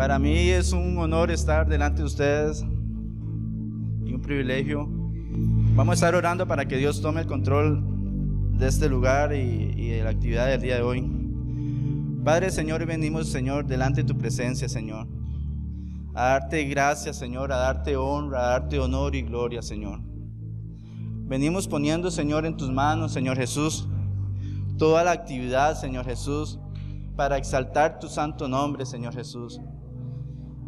Para mí es un honor estar delante de ustedes y un privilegio. Vamos a estar orando para que Dios tome el control de este lugar y, de la actividad del día de hoy. Padre, Señor, venimos, Señor, delante de tu presencia, Señor. A darte gracias, Señor, a darte honra, a darte honor y gloria, Señor. Venimos poniendo, Señor, en tus manos, Señor Jesús, toda la actividad, Señor Jesús, para exaltar tu santo nombre, Señor Jesús.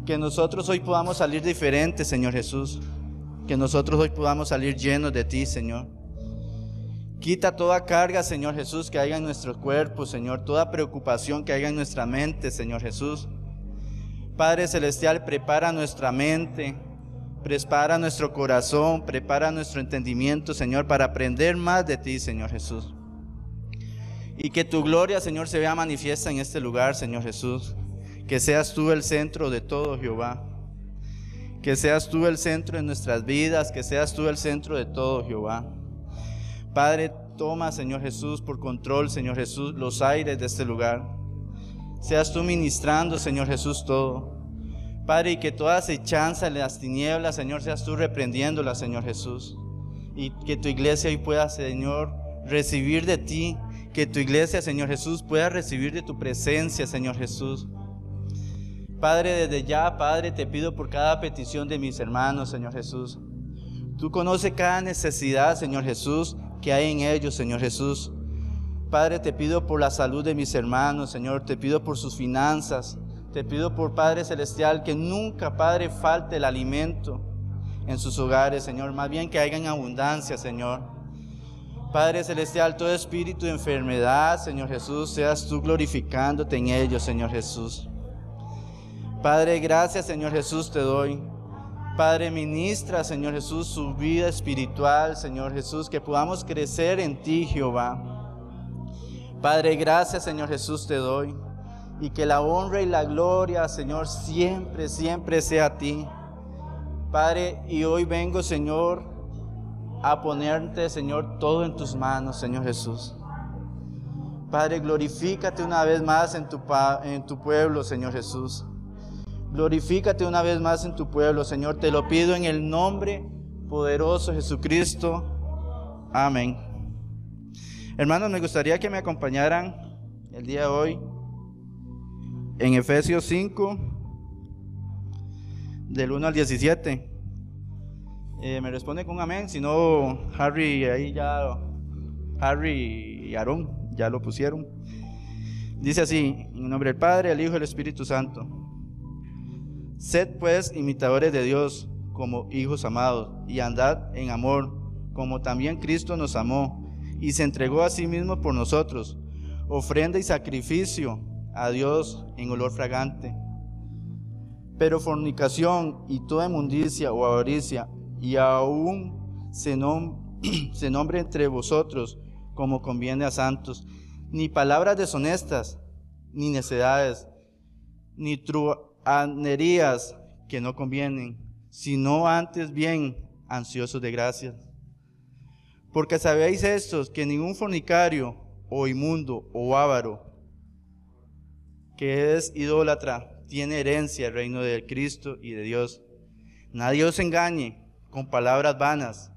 Que nosotros hoy podamos salir diferentes, Señor Jesús. Que nosotros hoy podamos salir llenos de ti, Señor. Quita toda carga, Señor Jesús, que haya en nuestro cuerpo, Señor. Toda preocupación que haya en nuestra mente, Señor Jesús. Padre Celestial, prepara nuestra mente, prepara nuestro corazón, prepara nuestro entendimiento, Señor, para aprender más de ti, Señor Jesús. Y que tu gloria, Señor, se vea manifiesta en este lugar, Señor Jesús. Que seas tú el centro de todo, Jehová. Que seas tú el centro de nuestras vidas, que seas tú el centro de todo, Jehová. Padre, toma, Señor Jesús, por control, Señor Jesús, los aires de este lugar. Seas tú ministrando, Señor Jesús, todo. Padre, y que toda acechanza en las tinieblas, Señor, seas tú reprendiéndola, Señor Jesús. Y que tu iglesia hoy pueda, Señor, recibir de ti. Que tu iglesia, Señor Jesús, pueda recibir de tu presencia, Señor Jesús. Padre, desde ya, Padre, te pido por cada petición de mis hermanos, Señor Jesús. Tú conoces cada necesidad, Señor Jesús, que hay en ellos, Señor Jesús. Padre, te pido por la salud de mis hermanos, Señor. Te pido por sus finanzas. Te pido por Padre Celestial que nunca, Padre, falte el alimento en sus hogares, Señor. Más bien que haya en abundancia, Señor. Padre Celestial, todo espíritu de enfermedad, Señor Jesús, seas tú glorificándote en ellos, Señor Jesús. Padre, gracias Señor Jesús te doy. Padre, ministra, Señor Jesús, su vida espiritual, Señor Jesús, que podamos crecer en ti, Jehová. Padre, gracias, Señor Jesús, te doy. Y que la honra y la gloria, Señor, siempre, siempre sea a ti. Padre, y hoy vengo, Señor, a ponerte, Señor, todo en tus manos, Señor Jesús. Padre, glorifícate una vez más en tu, en tu pueblo, Señor Jesús. Glorifícate una vez más en tu pueblo, Señor. Te lo pido en el nombre poderoso de Jesucristo. Amén. Hermanos, me gustaría que me acompañaran el día de hoy en Efesios 5, del 1 al 17. Eh, me responde con amén, si no, Harry, ahí ya, Harry y Aarón ya lo pusieron. Dice así, en nombre del Padre, el Hijo y el Espíritu Santo. Sed pues imitadores de Dios como hijos amados y andad en amor, como también Cristo nos amó y se entregó a sí mismo por nosotros, ofrenda y sacrificio a Dios en olor fragante. Pero fornicación y toda inmundicia o avaricia, y aún se, se nombre entre vosotros como conviene a santos, ni palabras deshonestas, ni necedades, ni tru anerías que no convienen, sino antes bien ansiosos de gracias. Porque sabéis estos que ningún fornicario o inmundo o avaro que es idólatra tiene herencia el reino del Cristo y de Dios. Nadie os engañe con palabras vanas,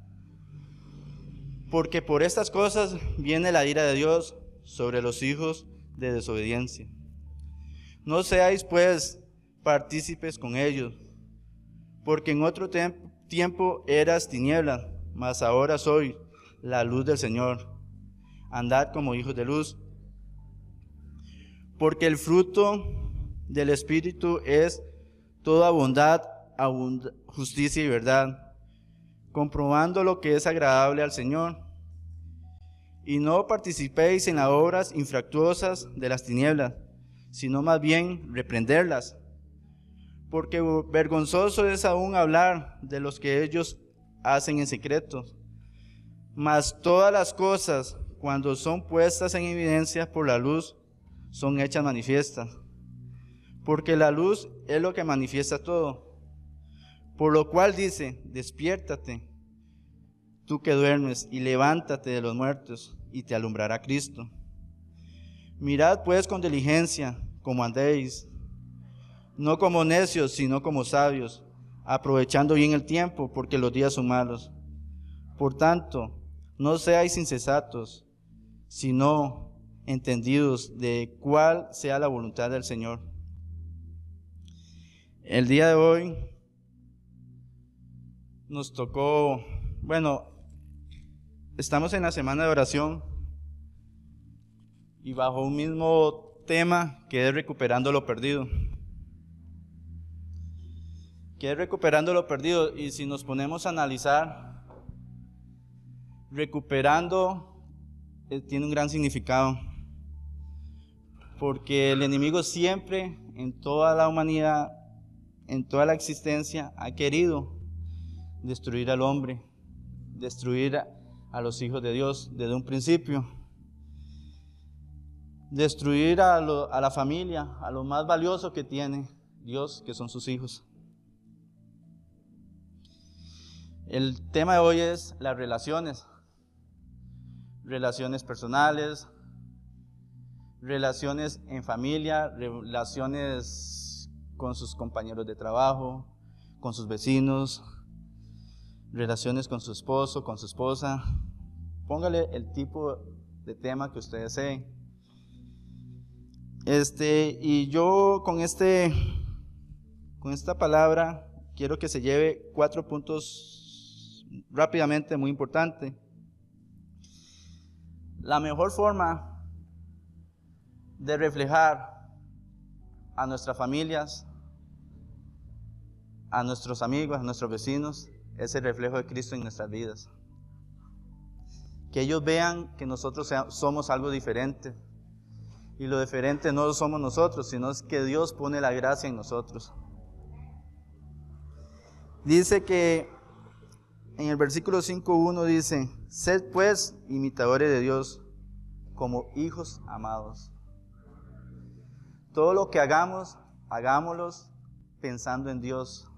porque por estas cosas viene la ira de Dios sobre los hijos de desobediencia. No seáis pues partícipes con ellos, porque en otro tiempo eras tiniebla, mas ahora soy la luz del Señor. Andad como hijos de luz, porque el fruto del Espíritu es toda bondad, justicia y verdad, comprobando lo que es agradable al Señor. Y no participéis en las obras infractuosas de las tinieblas, sino más bien reprenderlas porque vergonzoso es aún hablar de los que ellos hacen en secreto. Mas todas las cosas, cuando son puestas en evidencia por la luz, son hechas manifiestas. Porque la luz es lo que manifiesta todo. Por lo cual dice, despiértate, tú que duermes, y levántate de los muertos, y te alumbrará Cristo. Mirad pues con diligencia como andéis no como necios, sino como sabios, aprovechando bien el tiempo, porque los días son malos. Por tanto, no seáis insensatos, sino entendidos de cuál sea la voluntad del Señor. El día de hoy nos tocó, bueno, estamos en la semana de oración y bajo un mismo tema que es recuperando lo perdido. Que es recuperando lo perdido y si nos ponemos a analizar, recuperando eh, tiene un gran significado. Porque el enemigo siempre, en toda la humanidad, en toda la existencia, ha querido destruir al hombre, destruir a, los hijos de Dios desde un principio. Destruir a, a la familia, a lo más valioso que tiene Dios, que son sus hijos. El tema de hoy es las relaciones relaciones personales, relaciones en familia, relaciones con sus compañeros de trabajo, con sus vecinos, relaciones con su esposo, con su esposa. Póngale el tipo de tema que usted desee. Este, y yo con este con esta palabra quiero que se lleve cuatro puntos rápidamente muy importantes. La mejor forma de reflejar a nuestras familias, a nuestros amigos, a nuestros vecinos, es el reflejo de Cristo en nuestras vidas. Que ellos vean que nosotros somos algo diferente. Y lo diferente no somos nosotros, sino es que Dios pone la gracia en nosotros. Dice que en el versículo 5.1 dice, sed pues imitadores de Dios como hijos amados. Todo lo que hagamos, hagámoslo pensando en Dios.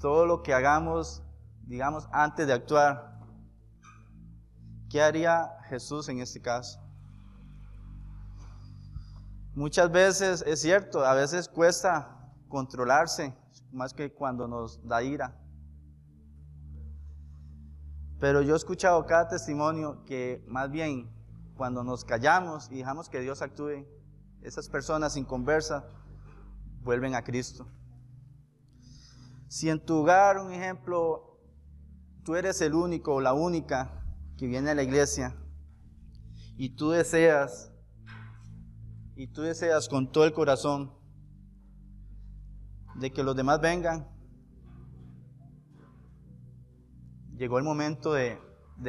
Todo lo que hagamos, digamos, antes de actuar. ¿Qué haría Jesús en este caso? Muchas veces, es cierto, a veces cuesta controlarse, más que cuando nos da ira. Pero yo he escuchado cada testimonio que más bien cuando nos callamos y dejamos que Dios actúe, esas personas sin conversa vuelven a Cristo. Si en tu hogar, un ejemplo, tú eres el único o la única que viene a la iglesia y tú deseas, y tú deseas con todo el corazón de que los demás vengan, llegó el momento de,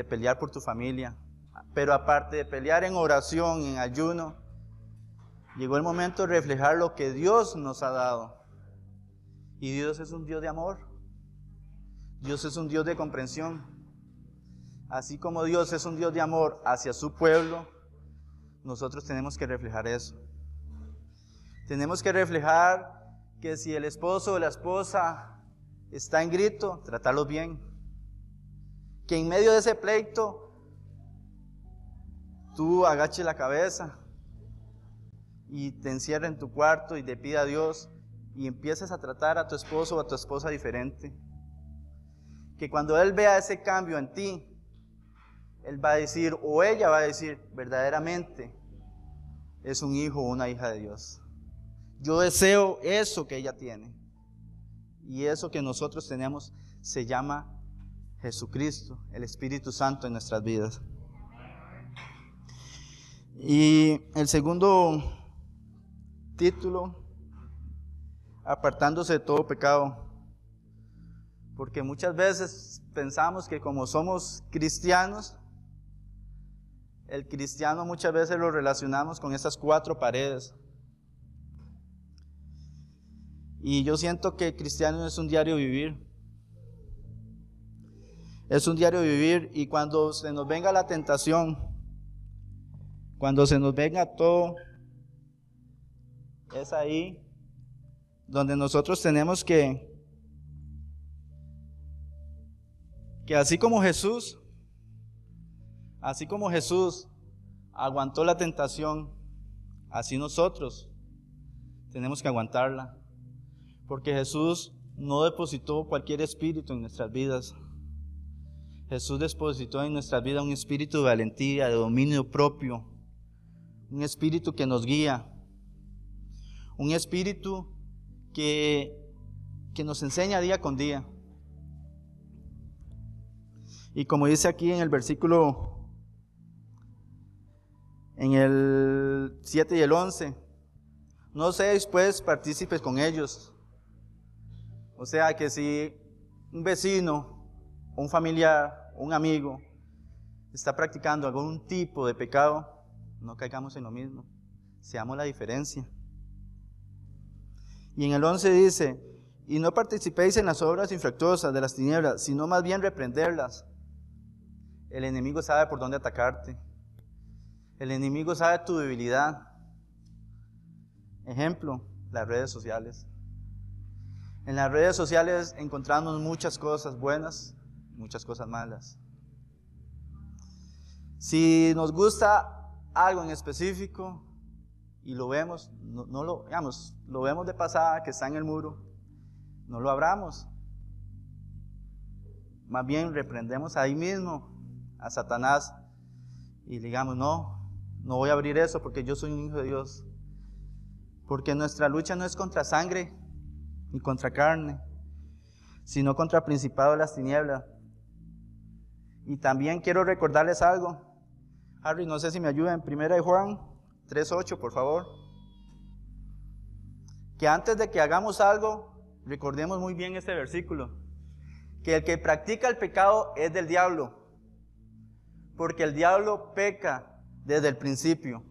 pelear por tu familia. Pero aparte de pelear en oración, en ayuno, llegó el momento de reflejar lo que Dios nos ha dado. Y Dios es un Dios de amor. Dios es un Dios de comprensión. Así como Dios es un Dios de amor hacia su pueblo, nosotros tenemos que reflejar eso. Tenemos que reflejar que si el esposo o la esposa está en grito, tratarlos bien que en medio de ese pleito tú agaches la cabeza y te encierres en tu cuarto y te pida a Dios y empieces a tratar a tu esposo o a tu esposa diferente. Que cuando Él vea ese cambio en ti, Él va a decir, o ella va a decir, verdaderamente es un hijo o una hija de Dios. Yo deseo eso que ella tiene. Y eso que nosotros tenemos se llama Jesucristo, el Espíritu Santo en nuestras vidas. Y el segundo título, apartándose de todo pecado. Porque muchas veces pensamos que como somos cristianos, el cristiano muchas veces lo relacionamos con esas cuatro paredes. Y yo siento que el cristiano es un diario vivir. Es un diario vivir y cuando se nos venga la tentación, cuando se nos venga todo, es ahí donde nosotros tenemos que, que así como Jesús, así como Jesús aguantó la tentación, así nosotros tenemos que aguantarla, porque Jesús no depositó cualquier espíritu en nuestras vidas. Jesús depositó en nuestras vidas un espíritu de valentía, de dominio propio, un espíritu que nos guía, un espíritu que, que nos enseña día con día. Y como dice aquí en el versículo, en el 7 y el 11, no seáis pues partícipes con ellos. O sea que si un vecino, un familiar, un amigo está practicando algún tipo de pecado, no caigamos en lo mismo. Seamos la diferencia. Y en el 11 dice, y no participéis en las obras infractuosas de las tinieblas, sino más bien reprenderlas. El enemigo sabe por dónde atacarte. El enemigo sabe tu debilidad. Ejemplo, las redes sociales. En las redes sociales encontramos muchas cosas buenas, muchas cosas malas. Si nos gusta algo en específico y lo vemos, no, lo, digamos, lo vemos de pasada que está en el muro, no lo abramos. Más bien reprendemos ahí mismo a Satanás y digamos, no, no voy a abrir eso porque yo soy un hijo de Dios. Porque nuestra lucha no es contra sangre ni contra carne, sino contra principado de las tinieblas. Y también quiero recordarles algo. Harry, no sé si me ayuda en primera de Juan 3.8, por favor. Que antes de que hagamos algo, recordemos muy bien este versículo. Que el que practica el pecado es del diablo. Porque el diablo peca desde el principio.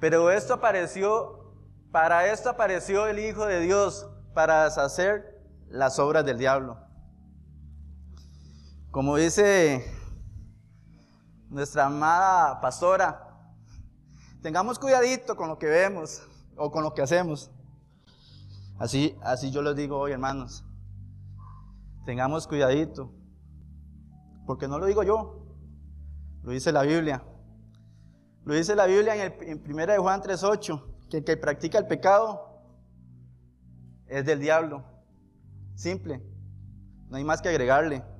Pero esto apareció, para esto apareció el Hijo de Dios, para deshacer las obras del diablo. Como dice nuestra amada pastora, tengamos cuidadito con lo que vemos o con lo que hacemos. Así, así yo les digo hoy, hermanos. Tengamos cuidadito. Porque no lo digo yo, lo dice la Biblia. Lo dice la Biblia en, el, en 1 de Juan 3.8, que el que practica el pecado es del diablo. Simple. No hay más que agregarle.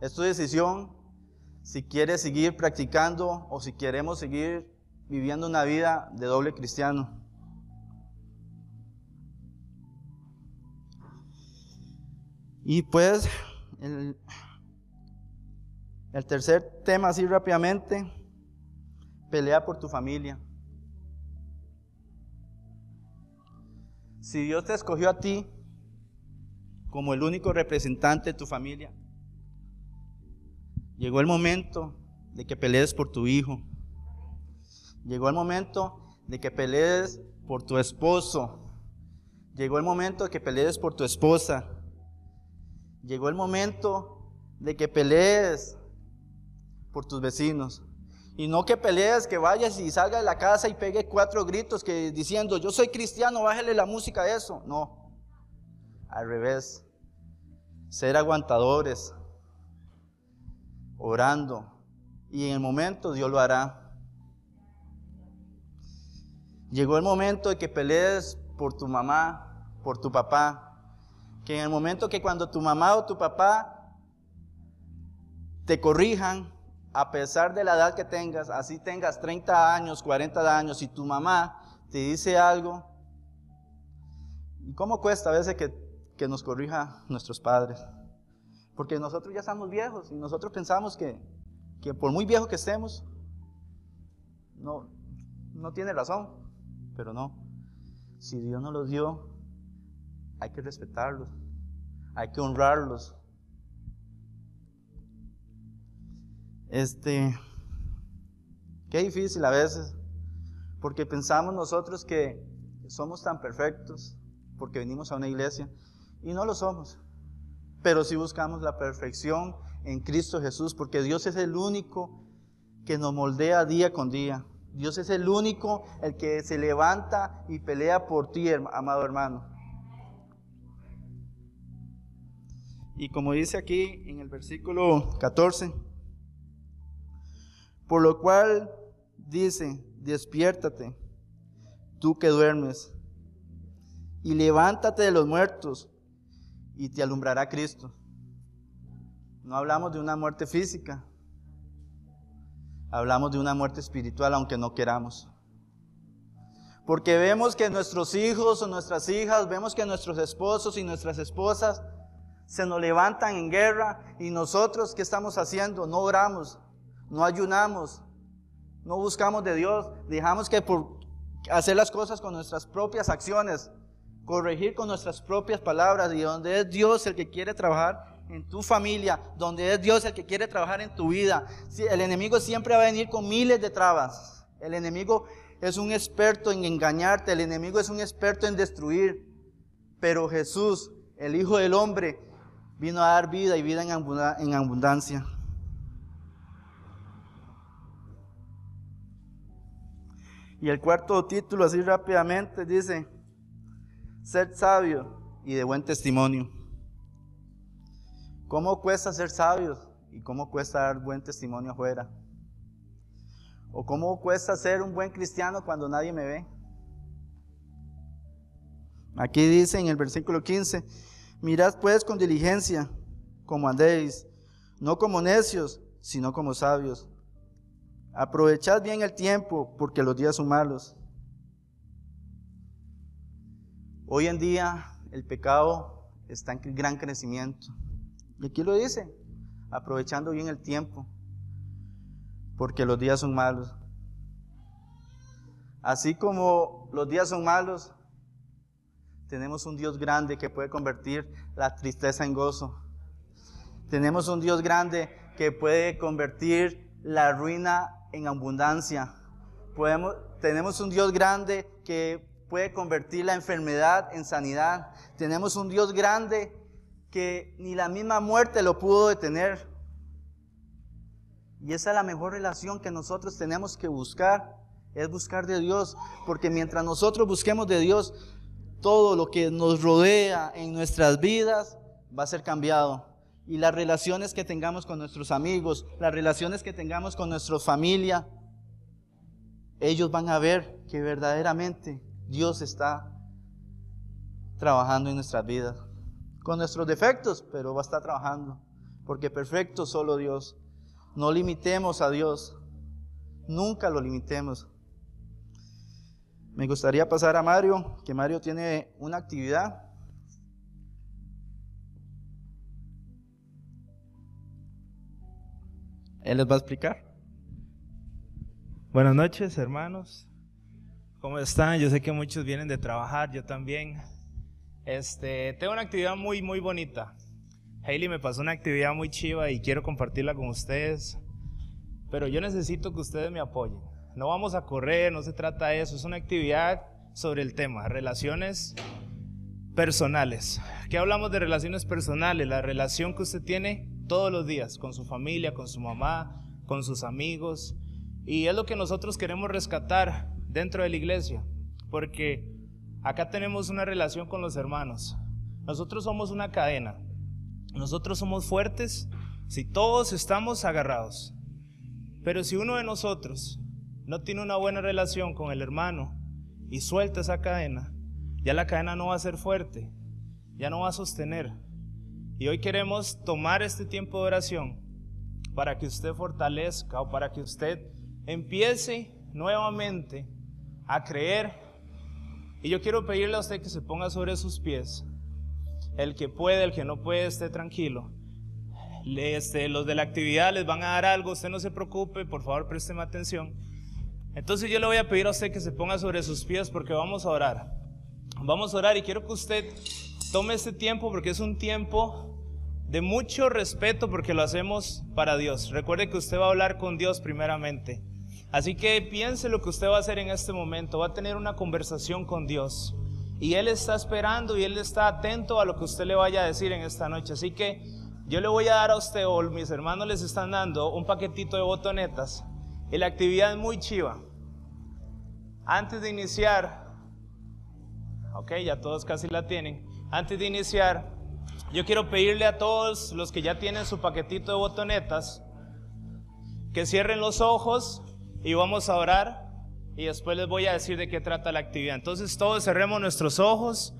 Es tu decisión si quieres seguir practicando o si queremos seguir viviendo una vida de doble cristiano. Y pues, el, el tercer tema así rápidamente, Pelea por tu familia. Si Dios te escogió a ti como el único representante de tu familia, llegó el momento de que pelees por tu hijo. Llegó el momento de que pelees por tu esposo. Llegó el momento de que pelees por tu esposa. Llegó el momento de que pelees por tus vecinos. Y no que pelees, que vayas y salga de la casa y pegue cuatro gritos que diciendo, yo soy cristiano, bájale la música a eso. No, al revés. Ser aguantadores, orando. Y en el momento Dios lo hará. Llegó el momento de que pelees por tu mamá, por tu papá. Que en el momento que cuando tu mamá o tu papá te corrijan, a pesar de la edad que tengas, así tengas 30 años, 40 años, y tu mamá te dice algo, ¿y cómo cuesta a veces que, que nos corrija nuestros padres? Porque nosotros ya estamos viejos y nosotros pensamos que, que por muy viejo que estemos, no, no tiene razón, pero no. Si Dios nos los dio, hay que respetarlos, hay que honrarlos, Este, qué difícil a veces, porque pensamos nosotros que somos tan perfectos porque venimos a una iglesia y no lo somos. Pero sí buscamos la perfección en Cristo Jesús, porque Dios es el único que nos moldea día con día. Dios es el único, el que se levanta y pelea por ti, amado hermano. Y como dice aquí en el versículo 14, por lo cual dice, despiértate, tú que duermes, y levántate de los muertos, y te alumbrará Cristo. No hablamos de una muerte física, hablamos de una muerte espiritual, aunque no queramos. Porque vemos que nuestros hijos o nuestras hijas, vemos que nuestros esposos y nuestras esposas se nos levantan en guerra y nosotros, ¿qué estamos haciendo? No oramos, no ayunamos, no buscamos de Dios, dejamos que por hacer las cosas con nuestras propias acciones, corregir con nuestras propias palabras y donde es Dios el que quiere trabajar en tu familia, donde es Dios el que quiere trabajar en tu vida. El enemigo siempre va a venir con miles de trabas. El enemigo es un experto en engañarte, el enemigo es un experto en destruir. Pero Jesús, el Hijo del Hombre, vino a dar vida y vida en abundancia. Y el cuarto título, así rápidamente, dice, ser sabio y de buen testimonio. ¿Cómo cuesta ser sabios y cómo cuesta dar buen testimonio afuera? ¿O cómo cuesta ser un buen cristiano cuando nadie me ve? Aquí dice en el versículo 15, mirad pues con diligencia como andéis, no como necios, sino como sabios. Aprovechad bien el tiempo porque los días son malos. Hoy en día el pecado está en gran crecimiento. Y aquí lo dice, aprovechando bien el tiempo porque los días son malos. Así como los días son malos, tenemos un Dios grande que puede convertir la tristeza en gozo. Tenemos un Dios grande que puede convertir la ruina en abundancia. Tenemos un Dios grande que puede convertir la enfermedad en sanidad. Tenemos un Dios grande que ni la misma muerte lo pudo detener. Y esa es la mejor relación que nosotros tenemos que buscar, es buscar de Dios, porque mientras nosotros busquemos de Dios, todo lo que nos rodea en nuestras vidas va a ser cambiado. Y las relaciones que tengamos con nuestros amigos, las relaciones que tengamos con nuestra familia, ellos van a ver que verdaderamente Dios está trabajando en nuestras vidas. Con nuestros defectos, pero va a estar trabajando. Porque perfecto solo Dios. No limitemos a Dios. Nunca lo limitemos. Me gustaría pasar a Mario, que Mario tiene una actividad. Él les va a explicar. Buenas noches, hermanos. ¿Cómo están? Yo sé que muchos vienen de trabajar, yo también. Este, tengo una actividad muy, muy bonita. Hailey me pasó una actividad muy chiva y quiero compartirla con ustedes. Pero yo necesito que ustedes me apoyen. No vamos a correr, no se trata de eso. Es una actividad sobre el tema, relaciones personales. ¿Qué hablamos de relaciones personales? La relación que usted tiene todos los días con su familia, con su mamá, con sus amigos. Y es lo que nosotros queremos rescatar dentro de la iglesia. Porque acá tenemos una relación con los hermanos. Nosotros somos una cadena. Nosotros somos fuertes si todos estamos agarrados. Pero si uno de nosotros no tiene una buena relación con el hermano y suelta esa cadena, ya la cadena no va a ser fuerte, ya no va a sostener. Y hoy queremos tomar este tiempo de oración para que usted fortalezca o para que usted empiece nuevamente a creer. Y yo quiero pedirle a usted que se ponga sobre sus pies el que puede, el que no puede, esté tranquilo. Este, los de la actividad les van a dar algo, usted no se preocupe, por favor présteme atención. Entonces yo le voy a pedir a usted que se ponga sobre sus pies porque vamos a orar. Vamos a orar y quiero que usted tome este tiempo porque es un tiempo de mucho respeto porque lo hacemos para Dios. Recuerde que usted va a hablar con Dios primeramente. Así que piense lo que usted va a hacer en este momento. Va a tener una conversación con Dios. Y Él está esperando y Él está atento a lo que usted le vaya a decir en esta noche. Así que yo le voy a dar a usted, o mis hermanos les están dando, un paquetito de botonetas. Y la actividad es muy chiva. Antes de iniciar, ok, ya todos casi la tienen. Antes de iniciar, yo quiero pedirle a todos los que ya tienen su paquetito de botonetas que cierren los ojos y vamos a orar y después les voy a decir de qué trata la actividad. Entonces todos cerremos nuestros ojos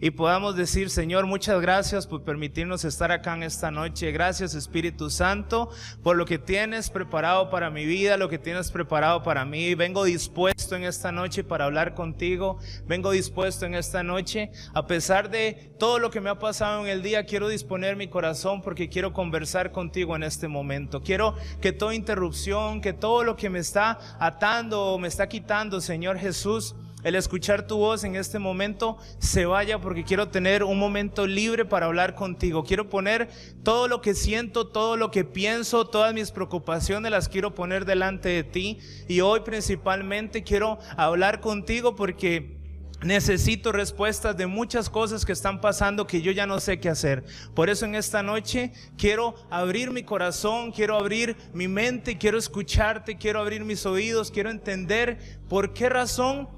y podamos decir, Señor, muchas gracias por permitirnos estar acá en esta noche. Gracias, Espíritu Santo, por lo que tienes preparado para mi vida, lo que tienes preparado para mí. Vengo dispuesto en esta noche para hablar contigo. Vengo dispuesto en esta noche. A pesar de todo lo que me ha pasado en el día, quiero disponer mi corazón porque quiero conversar contigo en este momento. Quiero que toda interrupción, que todo lo que me está atando o me está quitando, Señor Jesús, el escuchar tu voz en este momento se vaya porque quiero tener un momento libre para hablar contigo. Quiero poner todo lo que siento, todo lo que pienso, todas mis preocupaciones las quiero poner delante de ti. Y hoy principalmente quiero hablar contigo porque Necesito respuestas de muchas cosas que están pasando que yo ya no sé qué hacer. Por eso en esta noche quiero abrir mi corazón, quiero abrir mi mente, quiero escucharte, quiero abrir mis oídos, quiero entender por qué razón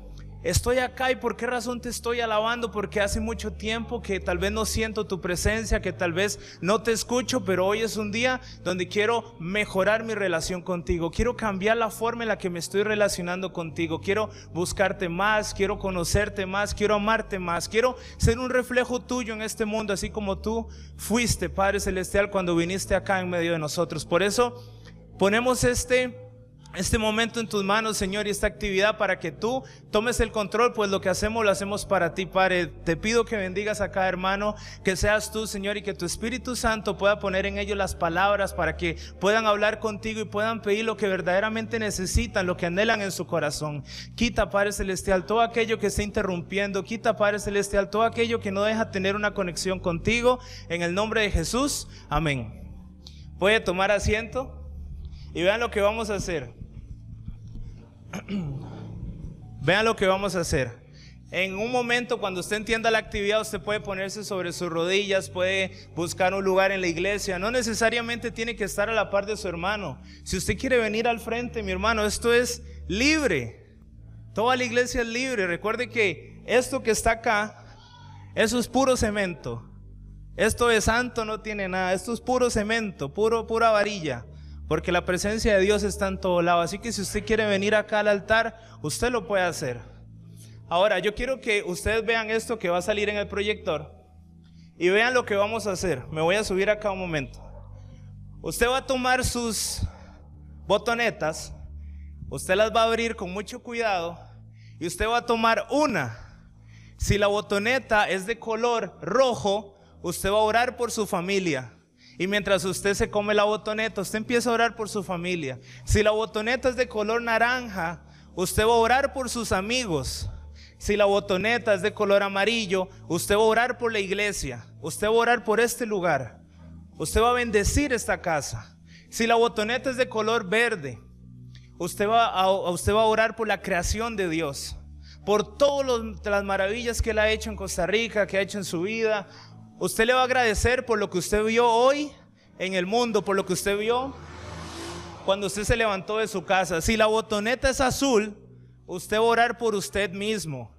Estoy acá y por qué razón te estoy alabando, porque hace mucho tiempo que tal vez no siento tu presencia, que tal vez no te escucho, pero hoy es un día donde quiero mejorar mi relación contigo, quiero cambiar la forma en la que me estoy relacionando contigo, quiero buscarte más, quiero conocerte más, quiero amarte más, quiero ser un reflejo tuyo en este mundo, así como tú fuiste, Padre Celestial, cuando viniste acá en medio de nosotros. Por eso ponemos este este momento en tus manos, Señor, y esta actividad para que tú tomes el control, pues lo que hacemos lo hacemos para ti, Padre. Te pido que bendigas a cada hermano, que seas tú, Señor, y que tu Espíritu Santo pueda poner en ellos las palabras para que puedan hablar contigo y puedan pedir lo que verdaderamente necesitan, lo que anhelan en su corazón. Quita, Padre Celestial, todo aquello que está interrumpiendo, quita, Padre Celestial, todo aquello que no deja tener una conexión contigo. En el nombre de Jesús, amén. Puede tomar asiento y vean lo que vamos a hacer. Vean lo que vamos a hacer. En un momento, cuando usted entienda la actividad, usted puede ponerse sobre sus rodillas, puede buscar un lugar en la iglesia. No necesariamente tiene que estar a la par de su hermano. Si usted quiere venir al frente, mi hermano, esto es libre. Toda la iglesia es libre. Recuerde que esto que está acá, eso es puro cemento. Esto de santo no tiene nada. Esto es puro cemento, puro, pura varilla. Porque la presencia de Dios está en todo lado. Así que si usted quiere venir acá al altar, usted lo puede hacer. Ahora, yo quiero que ustedes vean esto que va a salir en el proyector. Y vean lo que vamos a hacer. Me voy a subir acá un momento. Usted va a tomar sus botonetas. Usted las va a abrir con mucho cuidado. Y usted va a tomar una. Si la botoneta es de color rojo, usted va a orar por su familia. Y mientras usted se come la botoneta, usted empieza a orar por su familia. Si la botoneta es de color naranja, usted va a orar por sus amigos. Si la botoneta es de color amarillo, usted va a orar por la iglesia. Usted va a orar por este lugar. Usted va a bendecir esta casa. Si la botoneta es de color verde, usted va a, usted va a orar por la creación de Dios. Por todas las maravillas que Él ha hecho en Costa Rica, que ha hecho en su vida, Usted le va a agradecer por lo que usted vio hoy en el mundo, por lo que usted vio cuando usted se levantó de su casa. Si la botoneta es azul, usted va a orar por usted mismo.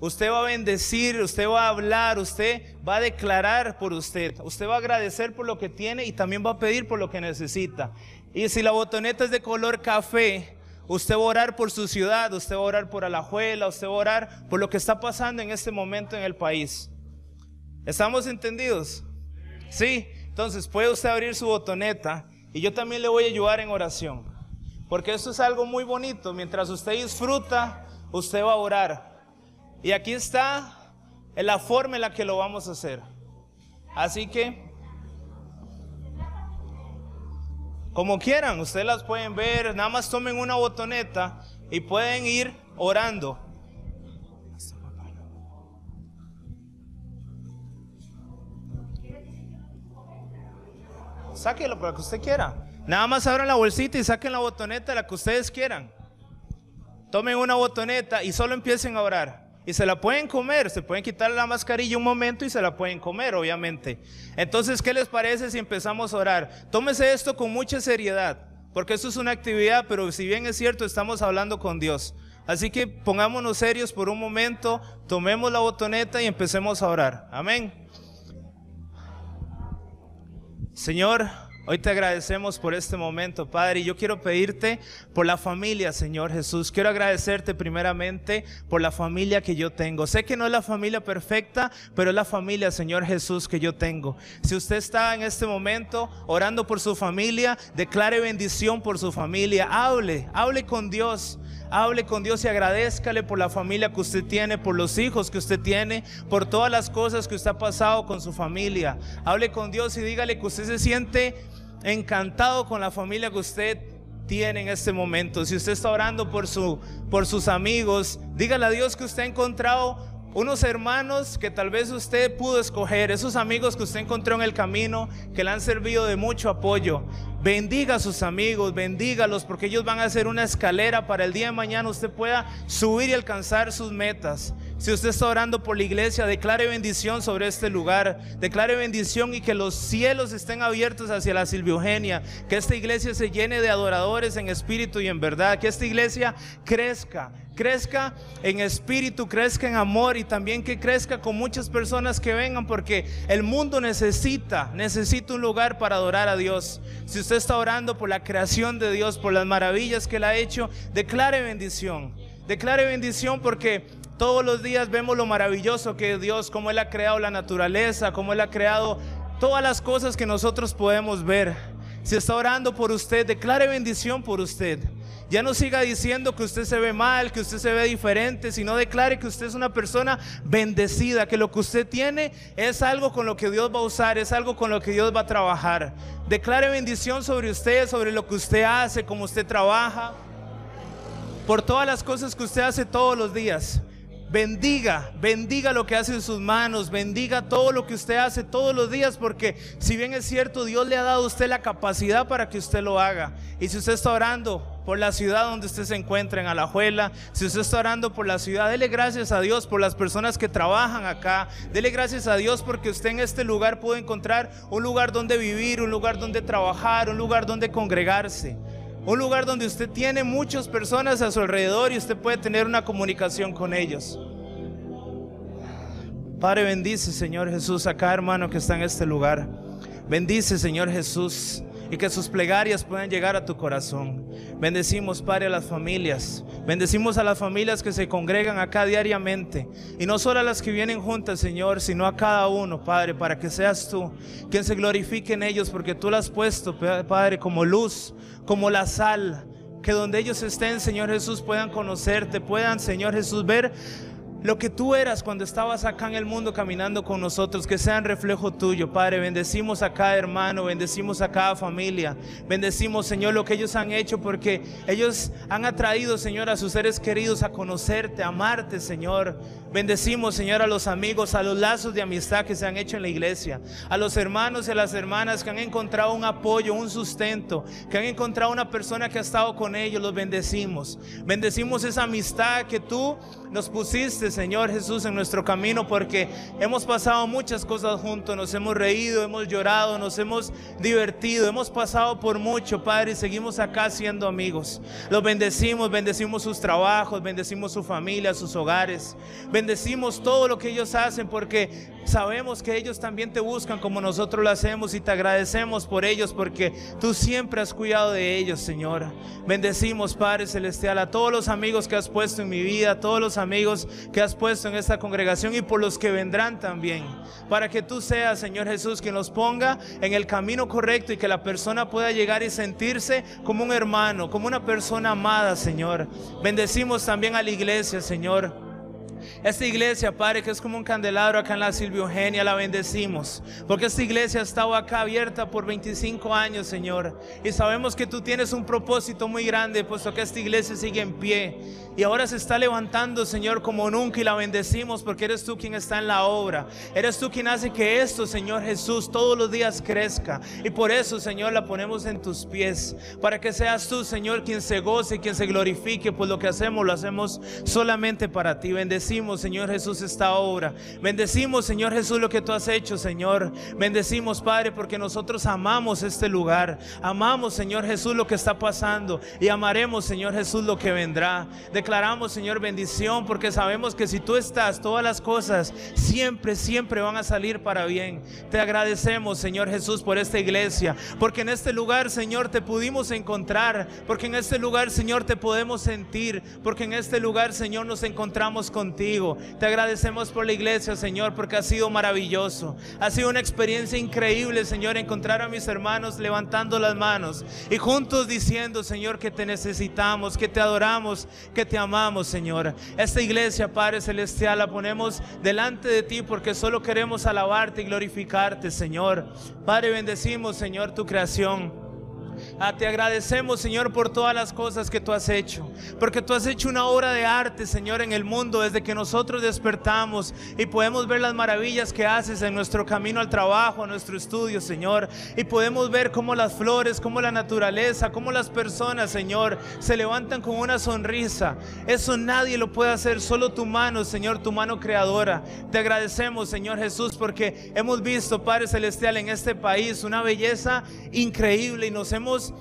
Usted va a bendecir, usted va a hablar, usted va a declarar por usted. Usted va a agradecer por lo que tiene y también va a pedir por lo que necesita. Y si la botoneta es de color café, usted va a orar por su ciudad, usted va a orar por Alajuela, usted va a orar por lo que está pasando en este momento en el país. ¿Estamos entendidos? Sí. Entonces puede usted abrir su botoneta y yo también le voy a ayudar en oración. Porque esto es algo muy bonito. Mientras usted disfruta, usted va a orar. Y aquí está la forma en la que lo vamos a hacer. Así que, como quieran, ustedes las pueden ver. Nada más tomen una botoneta y pueden ir orando. Sáquenlo para que usted quiera. Nada más abran la bolsita y saquen la botoneta, la que ustedes quieran. Tomen una botoneta y solo empiecen a orar. Y se la pueden comer, se pueden quitar la mascarilla un momento y se la pueden comer, obviamente. Entonces, ¿qué les parece si empezamos a orar? Tómese esto con mucha seriedad, porque esto es una actividad, pero si bien es cierto, estamos hablando con Dios. Así que pongámonos serios por un momento, tomemos la botoneta y empecemos a orar. Amén. Señor, Hoy te agradecemos por este momento, Padre, y yo quiero pedirte por la familia, Señor Jesús. Quiero agradecerte primeramente por la familia que yo tengo. Sé que no es la familia perfecta, pero es la familia, Señor Jesús, que yo tengo. Si usted está en este momento orando por su familia, declare bendición por su familia. Hable, hable con Dios. Hable con Dios y agradezcale por la familia que usted tiene, por los hijos que usted tiene, por todas las cosas que usted ha pasado con su familia. Hable con Dios y dígale que usted se siente encantado con la familia que usted tiene en este momento. Si usted está orando por, su, por sus amigos, dígale a Dios que usted ha encontrado unos hermanos que tal vez usted pudo escoger, esos amigos que usted encontró en el camino, que le han servido de mucho apoyo. Bendiga a sus amigos, bendígalos, porque ellos van a ser una escalera para el día de mañana usted pueda subir y alcanzar sus metas. Si usted está orando por la iglesia, declare bendición sobre este lugar. Declare bendición y que los cielos estén abiertos hacia la Silvia Eugenia. Que esta iglesia se llene de adoradores en espíritu y en verdad. Que esta iglesia crezca crezca en espíritu, crezca en amor y también que crezca con muchas personas que vengan porque el mundo necesita, necesita un lugar para adorar a Dios. Si usted está orando por la creación de Dios, por las maravillas que Él ha hecho, declare bendición. Declare bendición porque todos los días vemos lo maravilloso que es Dios, cómo Él ha creado la naturaleza, cómo Él ha creado todas las cosas que nosotros podemos ver. Si está orando por usted, declare bendición por usted. Ya no siga diciendo que usted se ve mal, que usted se ve diferente, sino declare que usted es una persona bendecida, que lo que usted tiene es algo con lo que Dios va a usar, es algo con lo que Dios va a trabajar. Declare bendición sobre usted, sobre lo que usted hace, cómo usted trabaja, por todas las cosas que usted hace todos los días. Bendiga, bendiga lo que hace en sus manos, bendiga todo lo que usted hace todos los días, porque si bien es cierto, Dios le ha dado a usted la capacidad para que usted lo haga. Y si usted está orando por la ciudad donde usted se encuentra, en Alajuela, si usted está orando por la ciudad, dele gracias a Dios por las personas que trabajan acá, dele gracias a Dios porque usted en este lugar pudo encontrar un lugar donde vivir, un lugar donde trabajar, un lugar donde congregarse. Un lugar donde usted tiene muchas personas a su alrededor y usted puede tener una comunicación con ellos. Padre, bendice, Señor Jesús, a cada hermano que está en este lugar. Bendice, Señor Jesús, y que sus plegarias puedan llegar a tu corazón. Bendecimos, Padre, a las familias. Bendecimos a las familias que se congregan acá diariamente. Y no solo a las que vienen juntas, Señor, sino a cada uno, Padre, para que seas tú quien se glorifique en ellos, porque tú las has puesto, Padre, como luz, como la sal. Que donde ellos estén, Señor Jesús, puedan conocerte, puedan, Señor Jesús, ver lo que tú eras cuando estabas acá en el mundo caminando con nosotros, que sean reflejo tuyo, Padre. Bendecimos a cada hermano, bendecimos a cada familia. Bendecimos, Señor, lo que ellos han hecho porque ellos han atraído, Señor, a sus seres queridos a conocerte, a amarte, Señor. Bendecimos, Señor, a los amigos, a los lazos de amistad que se han hecho en la iglesia, a los hermanos y a las hermanas que han encontrado un apoyo, un sustento, que han encontrado una persona que ha estado con ellos. Los bendecimos. Bendecimos esa amistad que tú nos pusiste, Señor Jesús, en nuestro camino porque hemos pasado muchas cosas juntos, nos hemos reído, hemos llorado, nos hemos divertido, hemos pasado por mucho, Padre, y seguimos acá siendo amigos. Los bendecimos, bendecimos sus trabajos, bendecimos su familia, sus hogares, bendecimos todo lo que ellos hacen porque sabemos que ellos también te buscan como nosotros lo hacemos y te agradecemos por ellos porque tú siempre has cuidado de ellos, Señor. Bendecimos, Padre Celestial, a todos los amigos que has puesto en mi vida, a todos los amigos que has puesto en esta congregación y por los que vendrán también. Para que tú seas, Señor Jesús, que nos ponga en el camino correcto y que la persona pueda llegar y sentirse como un hermano, como una persona amada, Señor. Bendecimos también a la iglesia, Señor. Esta iglesia, Padre, que es como un candelabro acá en la Silvia Eugenia, la bendecimos. Porque esta iglesia ha estado acá abierta por 25 años, Señor. Y sabemos que tú tienes un propósito muy grande, puesto que esta iglesia sigue en pie. Y ahora se está levantando, Señor, como nunca. Y la bendecimos porque eres tú quien está en la obra. Eres tú quien hace que esto, Señor Jesús, todos los días crezca. Y por eso, Señor, la ponemos en tus pies. Para que seas tú, Señor, quien se goce, quien se glorifique. Pues lo que hacemos, lo hacemos solamente para ti. Bendecimos bendecimos, Señor Jesús, esta obra. Bendecimos, Señor Jesús, lo que tú has hecho, Señor. Bendecimos, Padre, porque nosotros amamos este lugar. Amamos, Señor Jesús, lo que está pasando. Y amaremos, Señor Jesús, lo que vendrá. Declaramos, Señor, bendición, porque sabemos que si tú estás, todas las cosas siempre, siempre van a salir para bien. Te agradecemos, Señor Jesús, por esta iglesia. Porque en este lugar, Señor, te pudimos encontrar. Porque en este lugar, Señor, te podemos sentir. Porque en este lugar, Señor, nos encontramos contigo. Te agradecemos por la iglesia, Señor, porque ha sido maravilloso. Ha sido una experiencia increíble, Señor, encontrar a mis hermanos levantando las manos y juntos diciendo, Señor, que te necesitamos, que te adoramos, que te amamos, Señor. Esta iglesia, Padre Celestial, la ponemos delante de ti porque solo queremos alabarte y glorificarte, Señor. Padre, bendecimos, Señor, tu creación. Ah, te agradecemos, Señor, por todas las cosas que tú has hecho. Porque tú has hecho una obra de arte, Señor, en el mundo desde que nosotros despertamos y podemos ver las maravillas que haces en nuestro camino al trabajo, a nuestro estudio, Señor. Y podemos ver cómo las flores, cómo la naturaleza, cómo las personas, Señor, se levantan con una sonrisa. Eso nadie lo puede hacer, solo tu mano, Señor, tu mano creadora. Te agradecemos, Señor Jesús, porque hemos visto, Padre Celestial, en este país una belleza increíble y nos hemos somos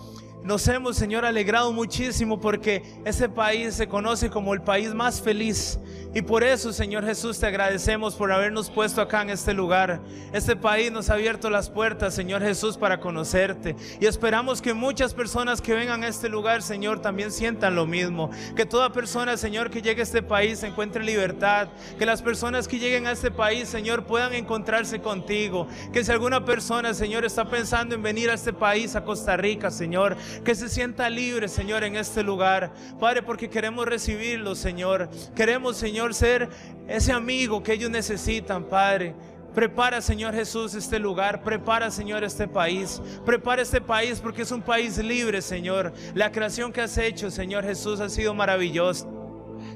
nos hemos, Señor, alegrado muchísimo porque ese país se conoce como el país más feliz. Y por eso, Señor Jesús, te agradecemos por habernos puesto acá en este lugar. Este país nos ha abierto las puertas, Señor Jesús, para conocerte. Y esperamos que muchas personas que vengan a este lugar, Señor, también sientan lo mismo. Que toda persona, Señor, que llegue a este país encuentre libertad. Que las personas que lleguen a este país, Señor, puedan encontrarse contigo. Que si alguna persona, Señor, está pensando en venir a este país, a Costa Rica, Señor, que se sienta libre, Señor, en este lugar. Padre, porque queremos recibirlo, Señor. Queremos, Señor, ser ese amigo que ellos necesitan, Padre. Prepara, Señor Jesús, este lugar. Prepara, Señor, este país. Prepara este país porque es un país libre, Señor. La creación que has hecho, Señor Jesús, ha sido maravillosa.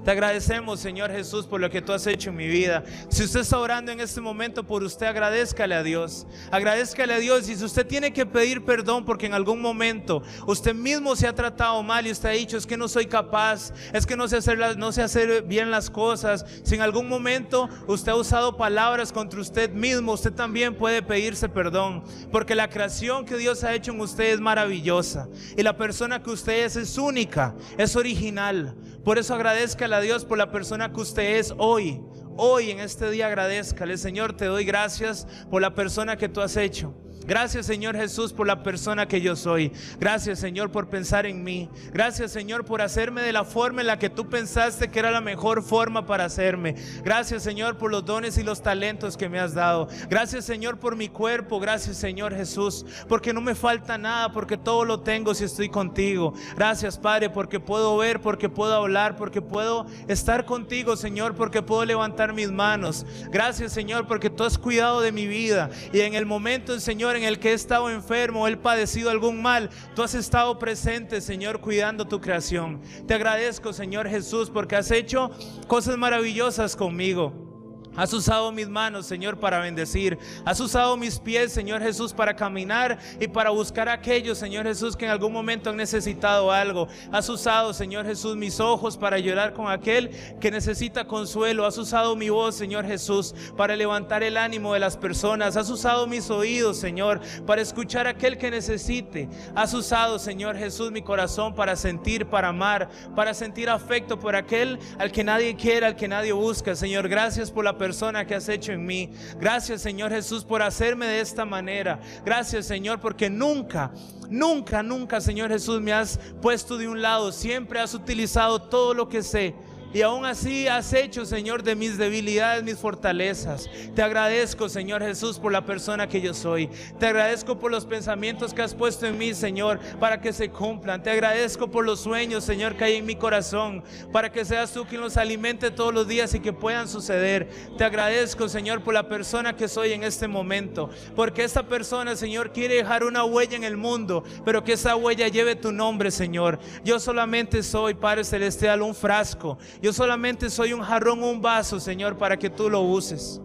Te agradecemos, Señor Jesús, por lo que tú has hecho en mi vida. Si usted está orando en este momento por usted, agradezcale a Dios. Agradezcale a Dios. Y si usted tiene que pedir perdón porque en algún momento usted mismo se ha tratado mal y usted ha dicho, es que no soy capaz, es que no sé hacer, no sé hacer bien las cosas. Si en algún momento usted ha usado palabras contra usted mismo, usted también puede pedirse perdón. Porque la creación que Dios ha hecho en usted es maravillosa. Y la persona que usted es es única, es original. Por eso agradezca a Dios por la persona que usted es hoy. Hoy en este día agradezcale, Señor, te doy gracias por la persona que tú has hecho. Gracias Señor Jesús por la persona que yo soy. Gracias Señor por pensar en mí. Gracias Señor por hacerme de la forma en la que tú pensaste que era la mejor forma para hacerme. Gracias Señor por los dones y los talentos que me has dado. Gracias Señor por mi cuerpo. Gracias Señor Jesús porque no me falta nada, porque todo lo tengo si estoy contigo. Gracias Padre porque puedo ver, porque puedo hablar, porque puedo estar contigo Señor, porque puedo levantar mis manos. Gracias Señor porque tú has cuidado de mi vida y en el momento Señor en el que he estado enfermo, he padecido algún mal, tú has estado presente, Señor, cuidando tu creación. Te agradezco, Señor Jesús, porque has hecho cosas maravillosas conmigo. Has usado mis manos, Señor, para bendecir. Has usado mis pies, Señor Jesús, para caminar y para buscar a aquellos, Señor Jesús, que en algún momento han necesitado algo. Has usado, Señor Jesús, mis ojos para llorar con aquel que necesita consuelo. Has usado mi voz, Señor Jesús, para levantar el ánimo de las personas. Has usado mis oídos, Señor, para escuchar a aquel que necesite. Has usado, Señor Jesús, mi corazón para sentir, para amar, para sentir afecto por aquel al que nadie quiere, al que nadie busca. Señor, gracias por la persona que has hecho en mí. Gracias Señor Jesús por hacerme de esta manera. Gracias Señor porque nunca, nunca, nunca Señor Jesús me has puesto de un lado. Siempre has utilizado todo lo que sé y aún así has hecho, Señor, de mis debilidades, mis fortalezas. Te agradezco, Señor Jesús, por la persona que yo soy. Te agradezco por los pensamientos que has puesto en mí, Señor, para que se cumplan. Te agradezco por los sueños, Señor, que hay en mi corazón, para que seas tú quien los alimente todos los días y que puedan suceder. Te agradezco, Señor, por la persona que soy en este momento. Porque esta persona, Señor, quiere dejar una huella en el mundo, pero que esa huella lleve tu nombre, Señor. Yo solamente soy, Padre Celestial, un frasco. Yo solamente soy un jarrón, un vaso, Señor, para que tú lo uses.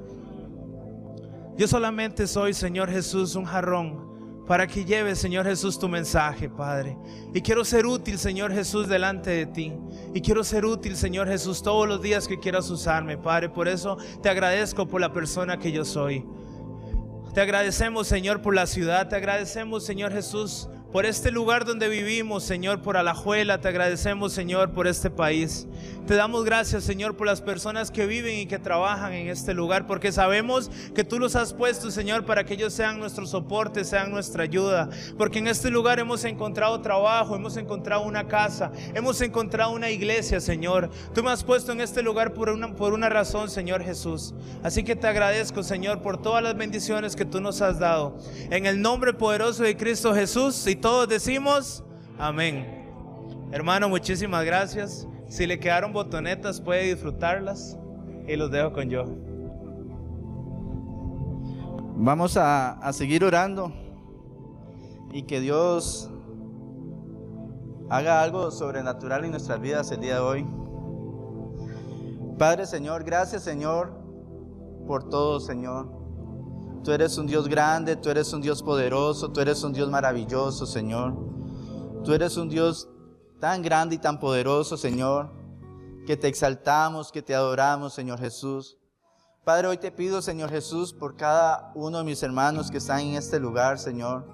Yo solamente soy, Señor Jesús, un jarrón para que lleve, Señor Jesús, tu mensaje, Padre. Y quiero ser útil, Señor Jesús, delante de ti. Y quiero ser útil, Señor Jesús, todos los días que quieras usarme, Padre. Por eso te agradezco por la persona que yo soy. Te agradecemos, Señor, por la ciudad. Te agradecemos, Señor Jesús, por este lugar donde vivimos, Señor, por Alajuela. Te agradecemos, Señor, por este país. Te damos gracias, Señor, por las personas que viven y que trabajan en este lugar, porque sabemos que tú los has puesto, Señor, para que ellos sean nuestro soporte, sean nuestra ayuda. Porque en este lugar hemos encontrado trabajo, hemos encontrado una casa, hemos encontrado una iglesia, Señor. Tú me has puesto en este lugar por una, por una razón, Señor Jesús. Así que te agradezco, Señor, por todas las bendiciones que tú nos has dado. En el nombre poderoso de Cristo Jesús, y todos decimos, amén. Hermano, muchísimas gracias. Si le quedaron botonetas, puede disfrutarlas. Y los dejo con yo. Vamos a, a seguir orando y que Dios haga algo sobrenatural en nuestras vidas el día de hoy. Padre Señor, gracias Señor por todo Señor. Tú eres un Dios grande, tú eres un Dios poderoso, tú eres un Dios maravilloso Señor. Tú eres un Dios tan grande y tan poderoso, Señor, que te exaltamos, que te adoramos, Señor Jesús. Padre, hoy te pido, Señor Jesús, por cada uno de mis hermanos que están en este lugar, Señor.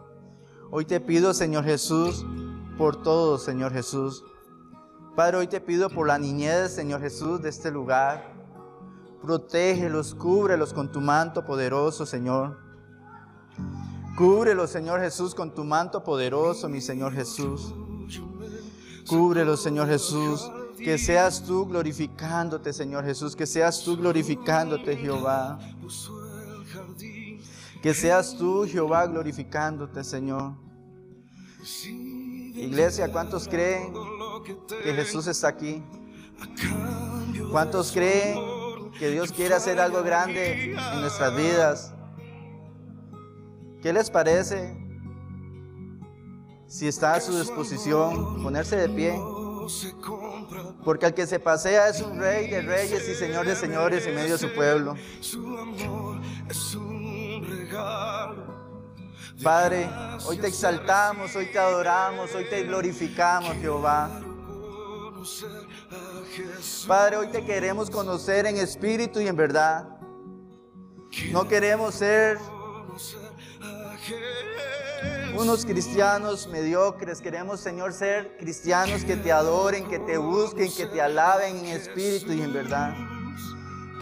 Hoy te pido, Señor Jesús, por todos, Señor Jesús. Padre, hoy te pido por la niñez, Señor Jesús, de este lugar. Protégelos, cúbrelos con tu manto poderoso, Señor. Cúbrelos, Señor Jesús, con tu manto poderoso, mi Señor Jesús. Cúbrelo, Señor Jesús. Que seas tú glorificándote, Señor Jesús. Que seas tú glorificándote, Jehová. Que seas tú, Jehová, glorificándote, Señor. Iglesia, ¿cuántos creen que Jesús está aquí? ¿Cuántos creen que Dios quiere hacer algo grande en nuestras vidas? ¿Qué les parece si está a su disposición, ponerse de pie. Porque el que se pasea es un rey de reyes y señor de señores en medio de su pueblo. Padre, hoy te exaltamos, hoy te adoramos, hoy te glorificamos, Jehová. Padre, hoy te queremos conocer en espíritu y en verdad. No queremos ser unos cristianos mediocres. Queremos, Señor, ser cristianos que te adoren, que te busquen, que te alaben en espíritu y en verdad.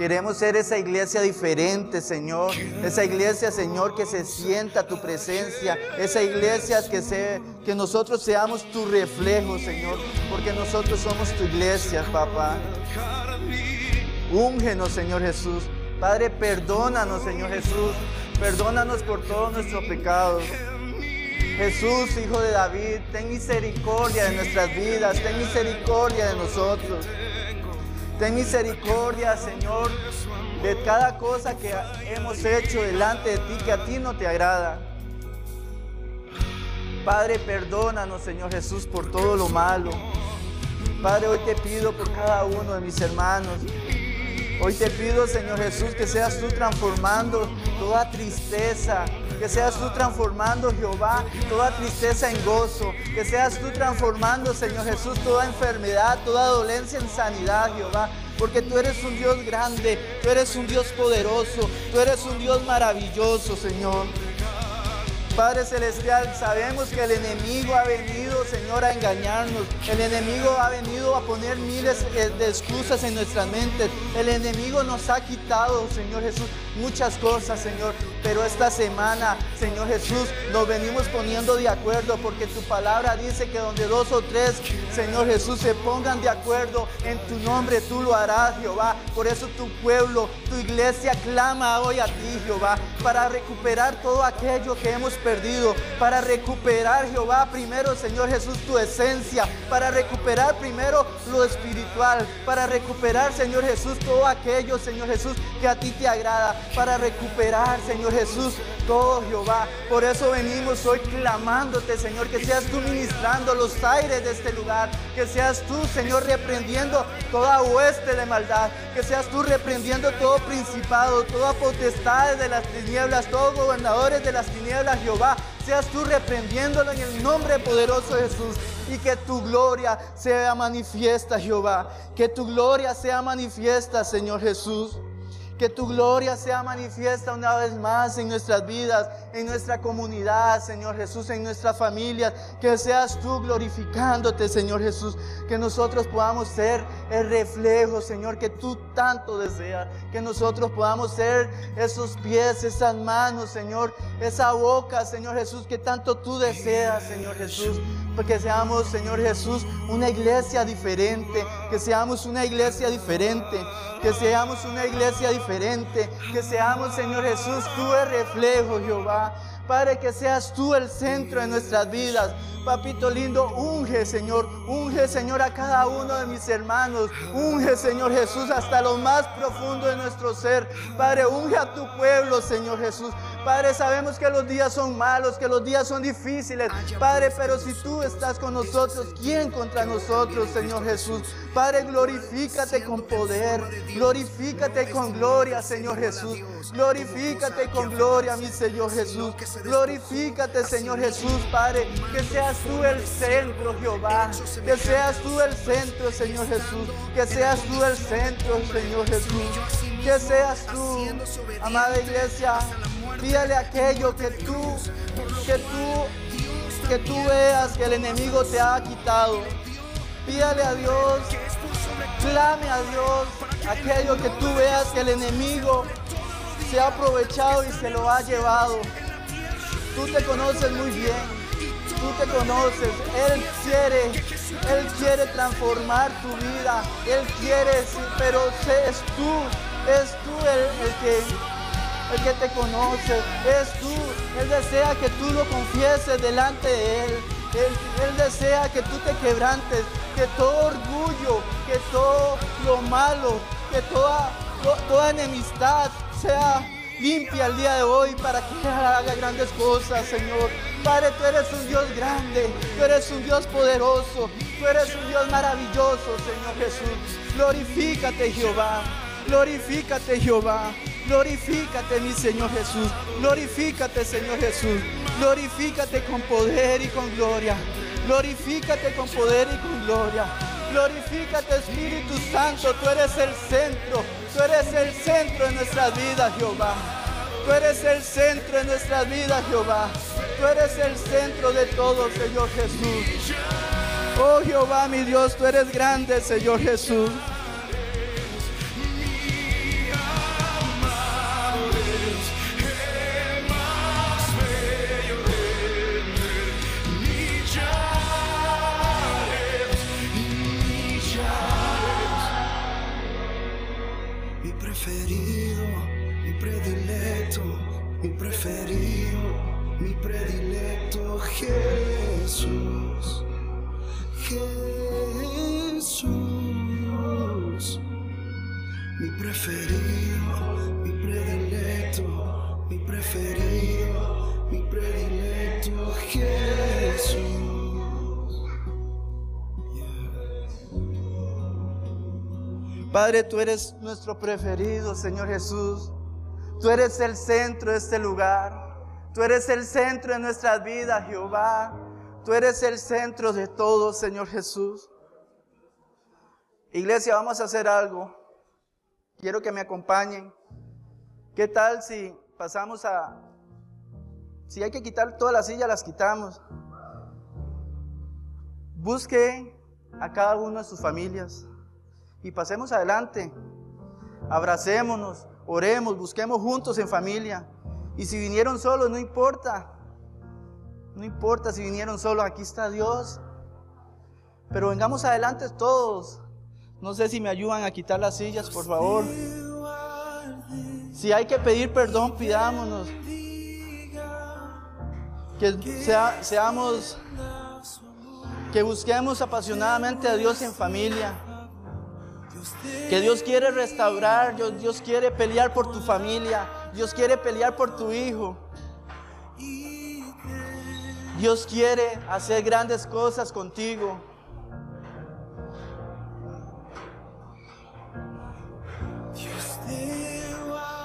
Queremos ser esa iglesia diferente, Señor. Esa iglesia, Señor, que se sienta tu presencia. Esa iglesia que, se, que nosotros seamos tu reflejo, Señor. Porque nosotros somos tu iglesia, papá. Úngenos, Señor Jesús. Padre, perdónanos, Señor Jesús. Perdónanos por todos nuestros pecados. Jesús, Hijo de David, ten misericordia de nuestras vidas, ten misericordia de nosotros. Ten misericordia, Señor, de cada cosa que hemos hecho delante de ti que a ti no te agrada. Padre, perdónanos, Señor Jesús, por todo lo malo. Padre, hoy te pido por cada uno de mis hermanos. Hoy te pido, Señor Jesús, que seas tú transformando toda tristeza, que seas tú transformando, Jehová, toda tristeza en gozo. Que seas tú transformando, Señor Jesús, toda enfermedad, toda dolencia en sanidad, Jehová. Porque tú eres un Dios grande, tú eres un Dios poderoso, tú eres un Dios maravilloso, Señor. Padre Celestial, sabemos que el enemigo ha venido, Señor, a engañarnos. El enemigo ha venido a poner miles eh, de excusas en nuestras mentes. El enemigo nos ha quitado, Señor Jesús, muchas cosas, Señor. Pero esta semana, Señor Jesús, nos venimos poniendo de acuerdo porque tu palabra dice que donde dos o tres, Señor Jesús, se pongan de acuerdo en tu nombre, tú lo harás, Jehová. Por eso tu pueblo, tu iglesia clama hoy a ti, Jehová, para recuperar todo aquello que hemos perdido, para recuperar, Jehová, primero, Señor Jesús, tu esencia, para recuperar primero lo espiritual, para recuperar, Señor Jesús, todo aquello, Señor Jesús, que a ti te agrada, para recuperar, Señor Jesús, todo, Jehová. Por eso venimos hoy clamándote, Señor, que seas tú ministrando los aires de este lugar, que seas tú, Señor, reprendiendo toda hueste de maldad, que seas tú reprendiendo todo principado, toda potestad de las tinieblas, todos gobernadores de las tinieblas, Jehová, seas tú reprendiéndolo en el nombre poderoso de Jesús y que tu gloria sea manifiesta, Jehová. Que tu gloria sea manifiesta, Señor Jesús. Que tu gloria sea manifiesta una vez más en nuestras vidas, en nuestra comunidad, Señor Jesús, en nuestras familias. Que seas tú glorificándote, Señor Jesús. Que nosotros podamos ser el reflejo, Señor, que tú tanto deseas. Que nosotros podamos ser esos pies, esas manos, Señor. Esa boca, Señor Jesús, que tanto tú deseas, Señor Jesús. Porque seamos, Señor Jesús, una iglesia diferente. Que seamos una iglesia diferente que seamos una iglesia diferente, que seamos, Señor Jesús, tú el reflejo, Jehová. Padre, que seas tú el centro de nuestras vidas. Papito lindo, unge, Señor. Unge, Señor, a cada uno de mis hermanos. Unge, Señor Jesús, hasta lo más profundo de nuestro ser. Padre, unge a tu pueblo, Señor Jesús. Padre, sabemos que los días son malos, que los días son difíciles. Padre, pero si tú estás con nosotros, ¿quién contra nosotros, Señor Jesús? Padre, glorifícate con poder. Glorifícate con gloria, Señor Jesús. Glorifícate con gloria, mi Señor Jesús. Glorifícate, Señor Jesús, Padre. Que seas tú el centro, Jehová. Que seas tú el centro, Señor Jesús. Que seas tú el centro, Señor Jesús. Que seas tú, amada iglesia. Pídale aquello que tú, que tú, que tú veas que el enemigo te ha quitado. Pídale a Dios, clame a Dios aquello que tú veas que el enemigo se ha aprovechado y se lo ha llevado. Tú te conoces muy bien, tú te conoces. Él quiere, Él quiere transformar tu vida. Él quiere, pero es tú, es tú el que el que te conoce, es tú. Él desea que tú lo confieses delante de Él. Él, desea que tú te quebrantes, que todo orgullo, que todo lo malo, que toda, toda enemistad sea limpia el día de hoy para que haga grandes cosas, Señor. Padre, tú eres un Dios grande, tú eres un Dios poderoso, tú eres un Dios maravilloso, Señor Jesús. Glorifícate, Jehová. Glorifícate, Jehová. Glorifícate, mi Señor Jesús. Glorifícate, Señor Jesús. Glorifícate con poder y con gloria. Glorifícate con poder y con gloria. Glorifícate, Espíritu Santo. Tú eres el centro. Tú eres el centro de nuestras vidas, Jehová. Tú eres el centro de nuestras vidas, Jehová. Tú eres el centro de todo, Señor Jesús. Oh Jehová, mi Dios, tú eres grande, Señor Jesús. Padre, tú eres nuestro preferido, Señor Jesús. Tú eres el centro de este lugar. Tú eres el centro de nuestras vidas, Jehová. Tú eres el centro de todo, Señor Jesús. Iglesia, vamos a hacer algo. Quiero que me acompañen. ¿Qué tal si pasamos a... Si hay que quitar todas las sillas, las quitamos. Busque a cada uno de sus familias y pasemos adelante. Abracémonos. Oremos, busquemos juntos en familia. Y si vinieron solos, no importa. No importa si vinieron solos, aquí está Dios. Pero vengamos adelante todos. No sé si me ayudan a quitar las sillas, por favor. Si hay que pedir perdón, pidámonos. Que seamos, que busquemos apasionadamente a Dios en familia. Que Dios quiere restaurar, Dios quiere pelear por tu familia, Dios quiere pelear por tu hijo. Dios quiere hacer grandes cosas contigo.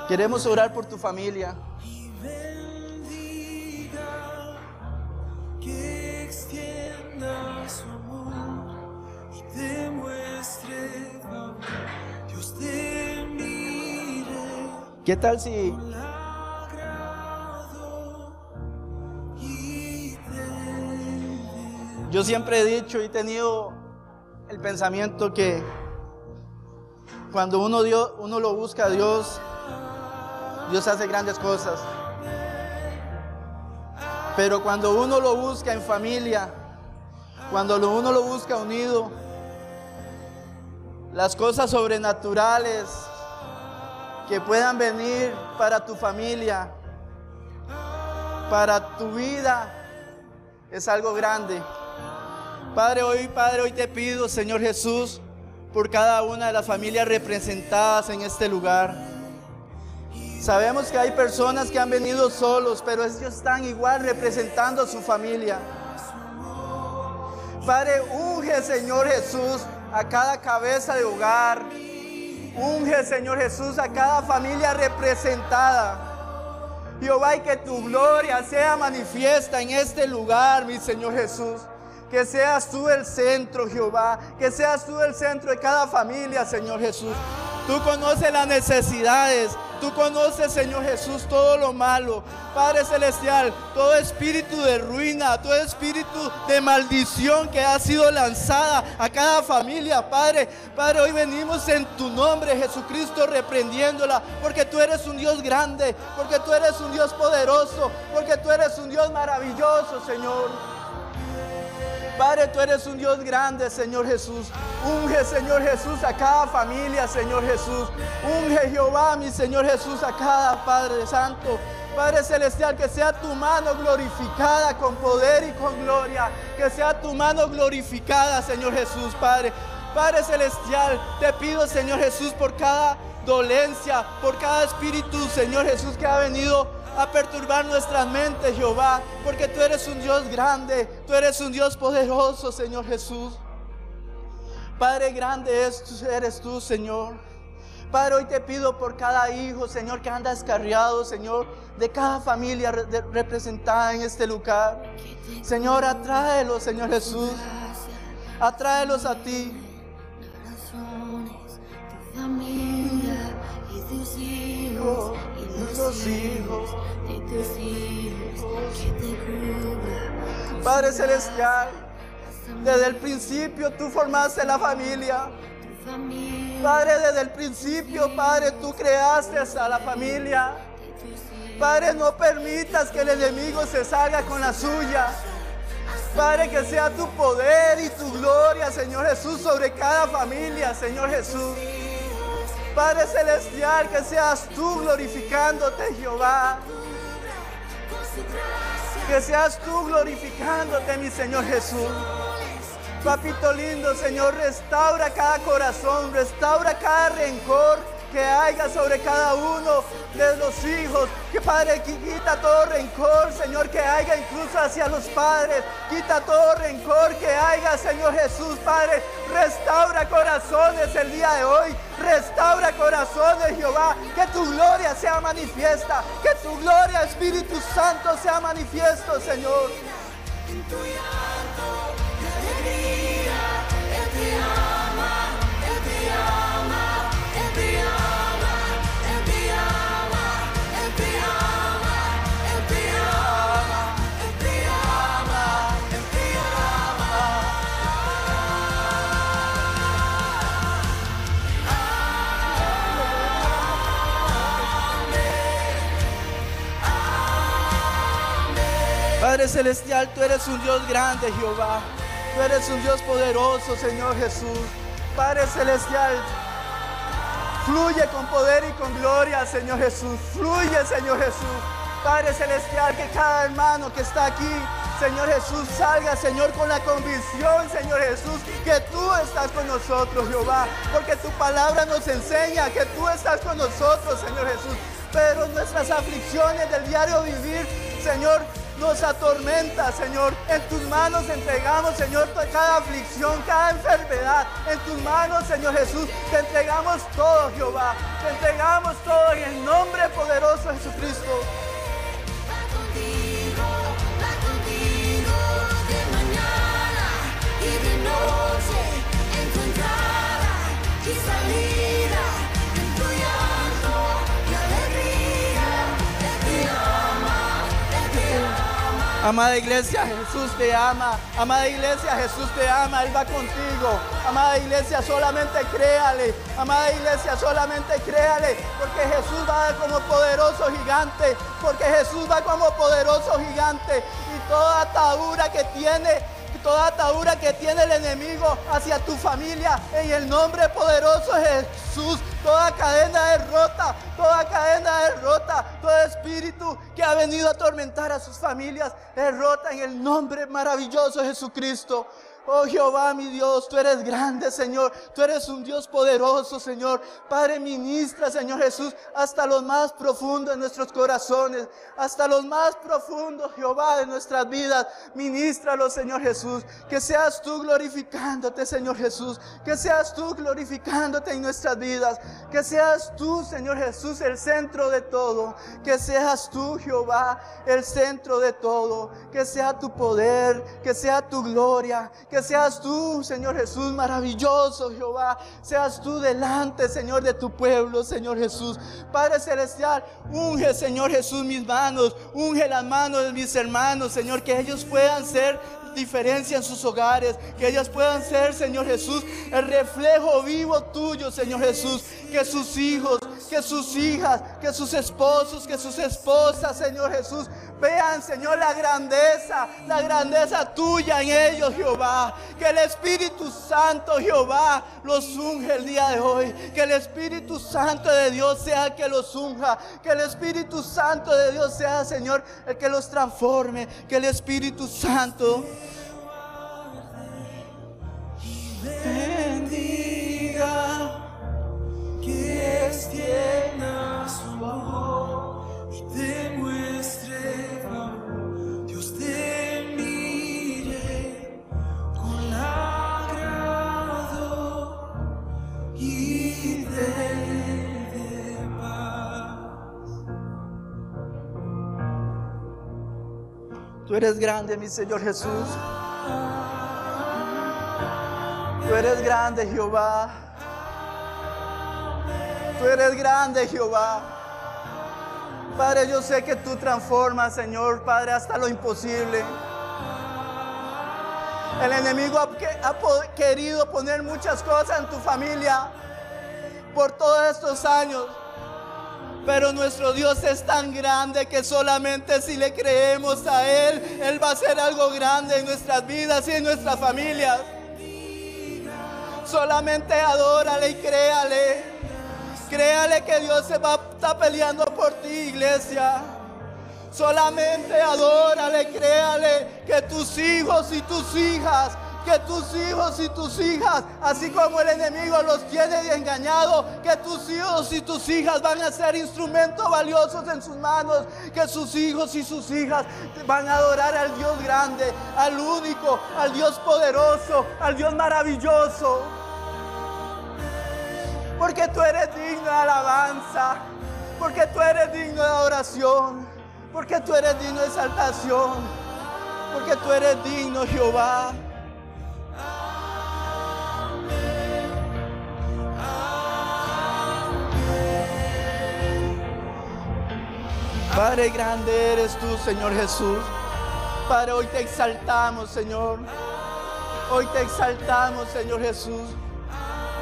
Queremos orar por tu familia. extienda su amor te muestre favor. Dios te mire ¿Qué tal si yo siempre he dicho y he tenido el pensamiento que cuando uno, Dios, uno lo busca a Dios, Dios hace grandes cosas. Pero cuando uno lo busca en familia, cuando uno lo busca unido, las cosas sobrenaturales que puedan venir para tu familia, para tu vida, es algo grande. Padre, hoy, Padre, hoy te pido, Señor Jesús, por cada una de las familias representadas en este lugar. Sabemos que hay personas que han venido solos, pero ellos están igual representando a su familia. Padre, unge, Señor Jesús, a cada cabeza de hogar. Unge, Señor Jesús, a cada familia representada. Jehová, y que tu gloria sea manifiesta en este lugar, mi Señor Jesús. Que seas tú el centro, Jehová. Que seas tú el centro de cada familia, Señor Jesús. Tú conoces las necesidades. Tú conoces, Señor Jesús, todo lo malo. Padre Celestial, todo espíritu de ruina, todo espíritu de maldición que ha sido lanzada a cada familia, Padre. Padre, hoy venimos en tu nombre, Jesucristo, reprendiéndola. Porque tú eres un Dios grande, porque tú eres un Dios poderoso, porque tú eres un Dios maravilloso, Señor. Padre, tú eres un Dios grande, Señor Jesús. Unge, Señor Jesús, a cada familia, Señor Jesús. Unge, Jehová, mi Señor Jesús, a cada Padre Santo. Padre Celestial, que sea tu mano glorificada con poder y con gloria. Que sea tu mano glorificada, Señor Jesús, Padre. Padre Celestial, te pido, Señor Jesús, por cada dolencia, por cada espíritu, Señor Jesús, que ha venido a perturbar nuestras mentes, Jehová, porque tú eres un Dios grande, tú eres un Dios poderoso, Señor Jesús. Padre grande eres tú, Señor. Padre, hoy te pido por cada hijo, Señor, que anda descarriado, Señor, de cada familia representada en este lugar. Señor, atráelos, Señor Jesús. Atráelos a ti. y tus hijos y los hijos de tus hijos que te cubra. con Padre Celestial, desde el principio tú formaste la familia. Padre, desde el principio, Padre, tú creaste a la familia. Padre, no permitas que el enemigo se salga con la suya. Padre, que sea tu poder y tu gloria, Señor Jesús, sobre cada familia, Señor Jesús. Padre Celestial, que seas tú glorificándote, Jehová. Que seas tú glorificándote, mi Señor Jesús. Papito lindo, Señor, restaura cada corazón, restaura cada rencor que haya sobre cada uno de los hijos. Que Padre, qui- quita todo rencor, Señor, que haya incluso hacia los padres. Quita todo rencor que haya, Señor Jesús, Padre. Restaura corazones el día de hoy. Restaura corazones, Jehová. Que tu gloria sea manifiesta. Que tu gloria, Espíritu Santo, sea manifiesto, Señor. Padre Celestial, tú eres un Dios grande, Jehová. Tú eres un Dios poderoso, Señor Jesús. Padre Celestial, fluye con poder y con gloria, Señor Jesús. Fluye, Señor Jesús. Padre Celestial, que cada hermano que está aquí, Señor Jesús, salga, Señor, con la convicción, Señor Jesús, que tú estás con nosotros, Jehová. Porque tu palabra nos enseña que tú estás con nosotros, Señor Jesús. Pero nuestras aflicciones del diario vivir, Señor, nos atormenta, Señor. En tus manos entregamos, Señor, cada aflicción, cada enfermedad. En tus manos, Señor Jesús, te entregamos todo, Jehová. Te entregamos todo en el nombre poderoso de Jesucristo. Amada iglesia, Jesús te ama. Amada iglesia, Jesús te ama. Él va contigo. Amada iglesia, solamente créale. Amada iglesia, solamente créale. Porque Jesús va como poderoso gigante. Porque Jesús va como poderoso gigante. Y toda atadura que tiene toda atadura que tiene el enemigo hacia tu familia, en el nombre poderoso de Jesús, toda cadena es rota, toda cadena es rota, todo espíritu que ha venido a atormentar a sus familias es rota en el nombre maravilloso de Jesucristo. Oh Jehová, mi Dios, tú eres grande, Señor. Tú eres un Dios poderoso, Señor. Padre, ministra, Señor Jesús, hasta los más profundos de nuestros corazones, hasta los más profundos, Jehová, de nuestras vidas. Ministralo, Señor Jesús. Que seas tú glorificándote, Señor Jesús. Que seas tú glorificándote en nuestras vidas. Que seas tú, Señor Jesús, el centro de todo. Que seas tú, Jehová, el centro de todo. Que sea tu poder, que sea tu gloria. Seas tú, Señor Jesús, maravilloso, Jehová. Seas tú delante, Señor, de tu pueblo, Señor Jesús. Padre Celestial, unge, Señor Jesús, mis manos. Unge las manos de mis hermanos, Señor, que ellos puedan ser diferencia en sus hogares, que ellas puedan ser, Señor Jesús, el reflejo vivo tuyo, Señor Jesús, que sus hijos, que sus hijas, que sus esposos, que sus esposas, Señor Jesús, vean, Señor, la grandeza, la grandeza tuya en ellos, Jehová, que el Espíritu Santo, Jehová, los unge el día de hoy, que el Espíritu Santo de Dios sea el que los unja, que el Espíritu Santo de Dios sea, Señor, el que los transforme, que el Espíritu Santo extienda su amor y te muestre favor. Dios te mire con agrado y te dé paz. Tú eres grande, mi Señor Jesús. Tú eres grande, Jehová. Tú eres grande, Jehová. Padre, yo sé que tú transformas, Señor, Padre, hasta lo imposible. El enemigo ha, querido poner muchas cosas en tu familia por todos estos años. Pero nuestro Dios es tan grande que solamente si le creemos a Él, Él va a hacer algo grande en nuestras vidas y en nuestras familias. Solamente adórale y créale. Créale que Dios se va peleando por ti, iglesia. Solamente adórale, créale que tus hijos y tus hijas, que tus hijos y tus hijas, así como el enemigo los tiene engañado, que tus hijos y tus hijas van a ser instrumentos valiosos en sus manos, que sus hijos y sus hijas van a adorar al Dios grande, al único, al Dios poderoso, al Dios maravilloso. Porque tú eres digno de alabanza, porque tú eres digno de adoración, porque tú eres digno de exaltación, porque tú eres digno, Jehová. Padre grande eres tú, Señor Jesús. Padre, hoy te exaltamos, Señor. Hoy te exaltamos, Señor Jesús.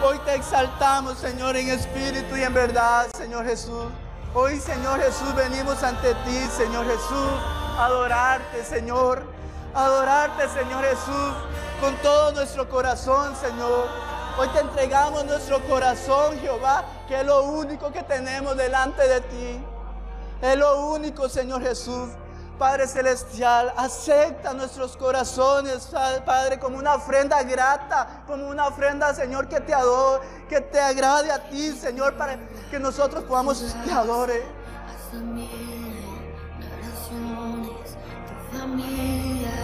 Hoy te exaltamos, Señor, en espíritu y en verdad, Señor Jesús. Hoy, Señor Jesús, venimos ante ti, Señor Jesús, a adorarte, Señor. Adorarte, Señor Jesús, con todo nuestro corazón, Señor. Hoy te entregamos nuestro corazón, Jehová, que es lo único que tenemos delante de ti. Es lo único, Señor Jesús. Padre Celestial, acepta nuestros corazones, Padre, como una ofrenda grata, como una ofrenda, Señor, que te adore, que te agrade a ti, Señor, para que nosotros podamos te adore. Tu familia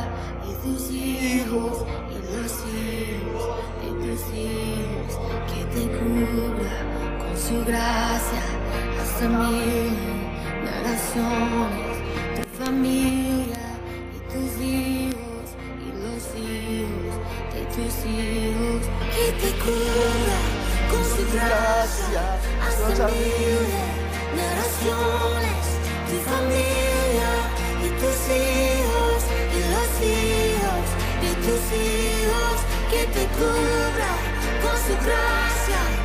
y tus hijos y los hijos de tus hijos, que te cubra con su gracia. Haz a mí naciones, tu familia y tus hijos y los hijos de tus hijos, que te cubra con su gracia. Haz a mí naciones, tu familia y tus hijos tus hijos, que te cubra con su gracia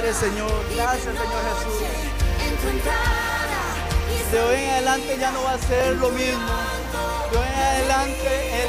Señor, gracias Señor Jesús. De hoy en adelante ya no va a ser lo mismo. De hoy en adelante el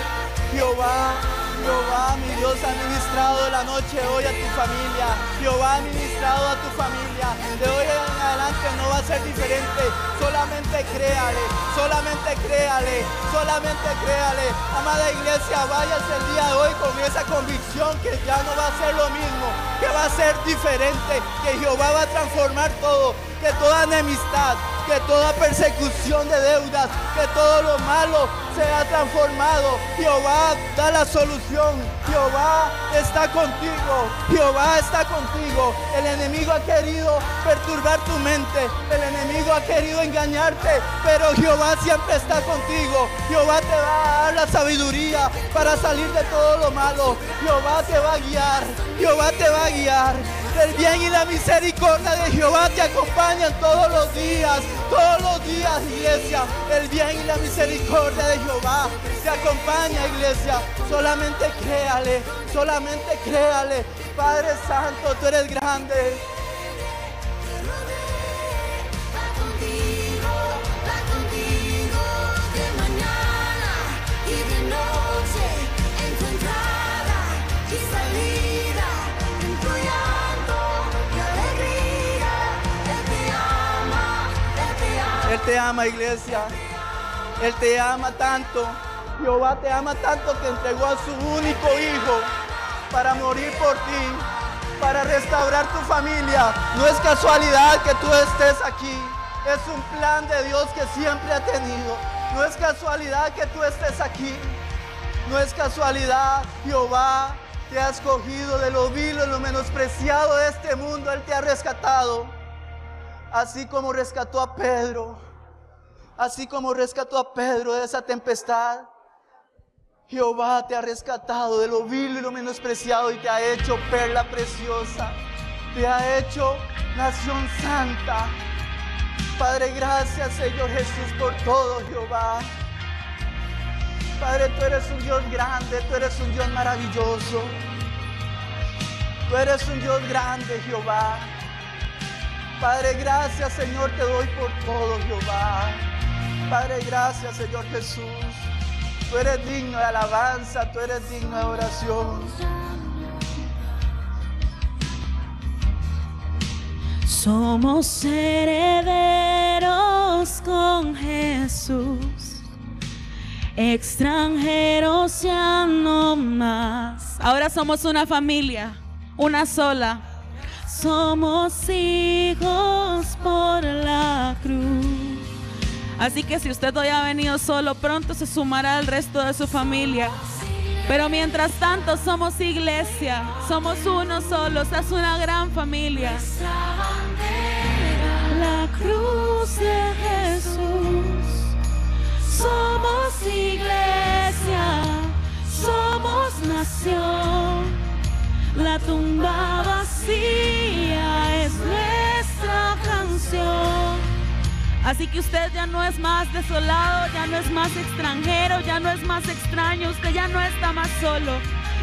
Jehová, Jehová, mi Dios, ha ministrado la noche hoy a tu familia. Jehová ha ministrado a tu familia. De hoy en adelante no va a ser diferente. Solamente créale, solamente créale, solamente créale. Amada iglesia, váyase el día de hoy con esa convicción que ya no va a ser lo mismo, que va a ser diferente, que Jehová va a transformar todo, que toda enemistad, que toda persecución de deudas, que todo lo malo sea transformado. Jehová da la solución. Jehová está contigo. Jehová está contigo. El enemigo ha querido perturbar tu mente. El enemigo ha querido engañarte. Pero Jehová siempre está contigo. Jehová te va a dar la sabiduría para salir de todo lo malo. Jehová te va a guiar. Jehová te va a guiar. El bien y la misericordia de Jehová te acompañan todos los días, todos los días, iglesia. El bien y la misericordia de Jehová te acompaña, iglesia. Solamente créale, solamente créale. Padre Santo, tú eres grande. Te ama. Iglesia. Él te ama tanto. Jehová te ama tanto que entregó a su único hijo para morir por ti, para restaurar tu familia. No es casualidad que tú estés aquí. Es un plan de Dios que siempre ha tenido. No es casualidad que tú estés aquí. No es casualidad. Jehová te ha escogido de lo vil y lo menospreciado de este mundo. Él te ha rescatado. Así como rescató a Pedro. Así como rescató a Pedro de esa tempestad. Jehová te ha rescatado de lo vil y lo menospreciado y te ha hecho perla preciosa. Te ha hecho nación santa. Padre, gracias Señor Jesús por todo, Jehová. Padre, tú eres un Dios grande, tú eres un Dios maravilloso. Tú eres un Dios grande, Jehová. Padre, gracias Señor, te doy por todo, Jehová. Padre, gracias Señor Jesús. Tú eres digno de alabanza, tú eres digno de oración. Somos herederos con Jesús, extranjeros ya no más. Ahora somos una familia, una sola. Somos hijos por la cruz. Así que si usted hoy ha venido solo, pronto se sumará al resto de su familia. Pero mientras tanto somos iglesia, somos uno solo, es una gran familia. La cruz de Jesús, somos iglesia, somos nación. La tumba vacía es nuestra canción. Así que usted ya no es más desolado, ya no es más extranjero, ya no es más extraño, usted ya no está más solo.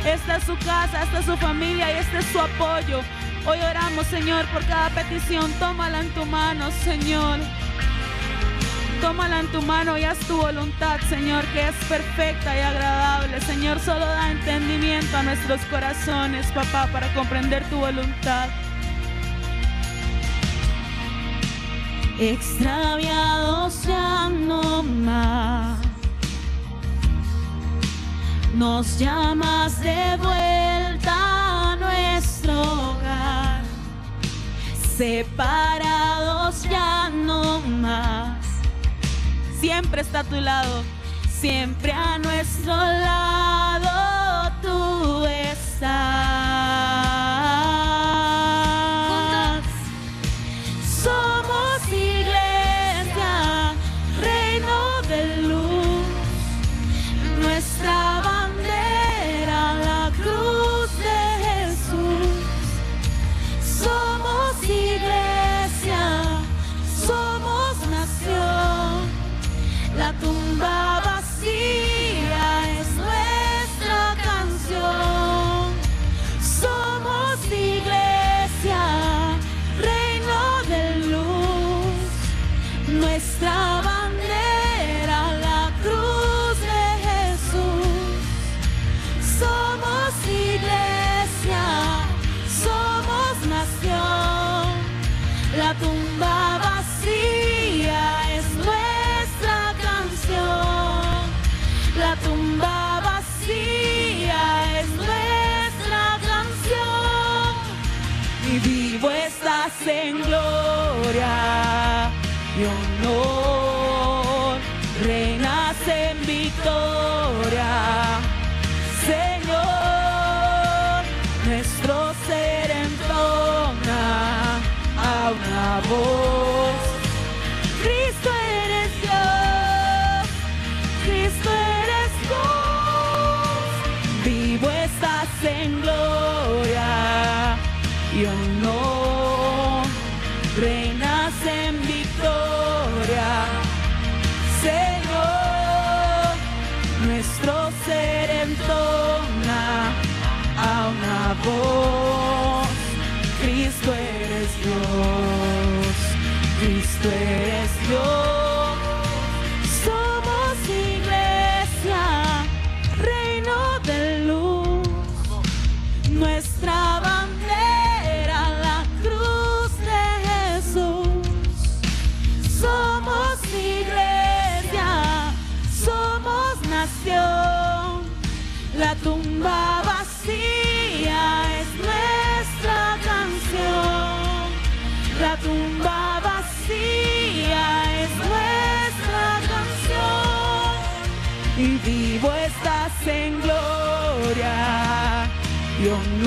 Esta es su casa, esta es su familia y este es su apoyo. Hoy oramos, Señor, por cada petición. Tómala en tu mano, Señor. Tómala en tu mano y haz tu voluntad, Señor, que es perfecta y agradable. Señor, solo da entendimiento a nuestros corazones, papá, para comprender tu voluntad. Extraviados ya no más. Nos llamas de vuelta a nuestro hogar, separados ya no más. Siempre está a tu lado, siempre a nuestro lado tú estás.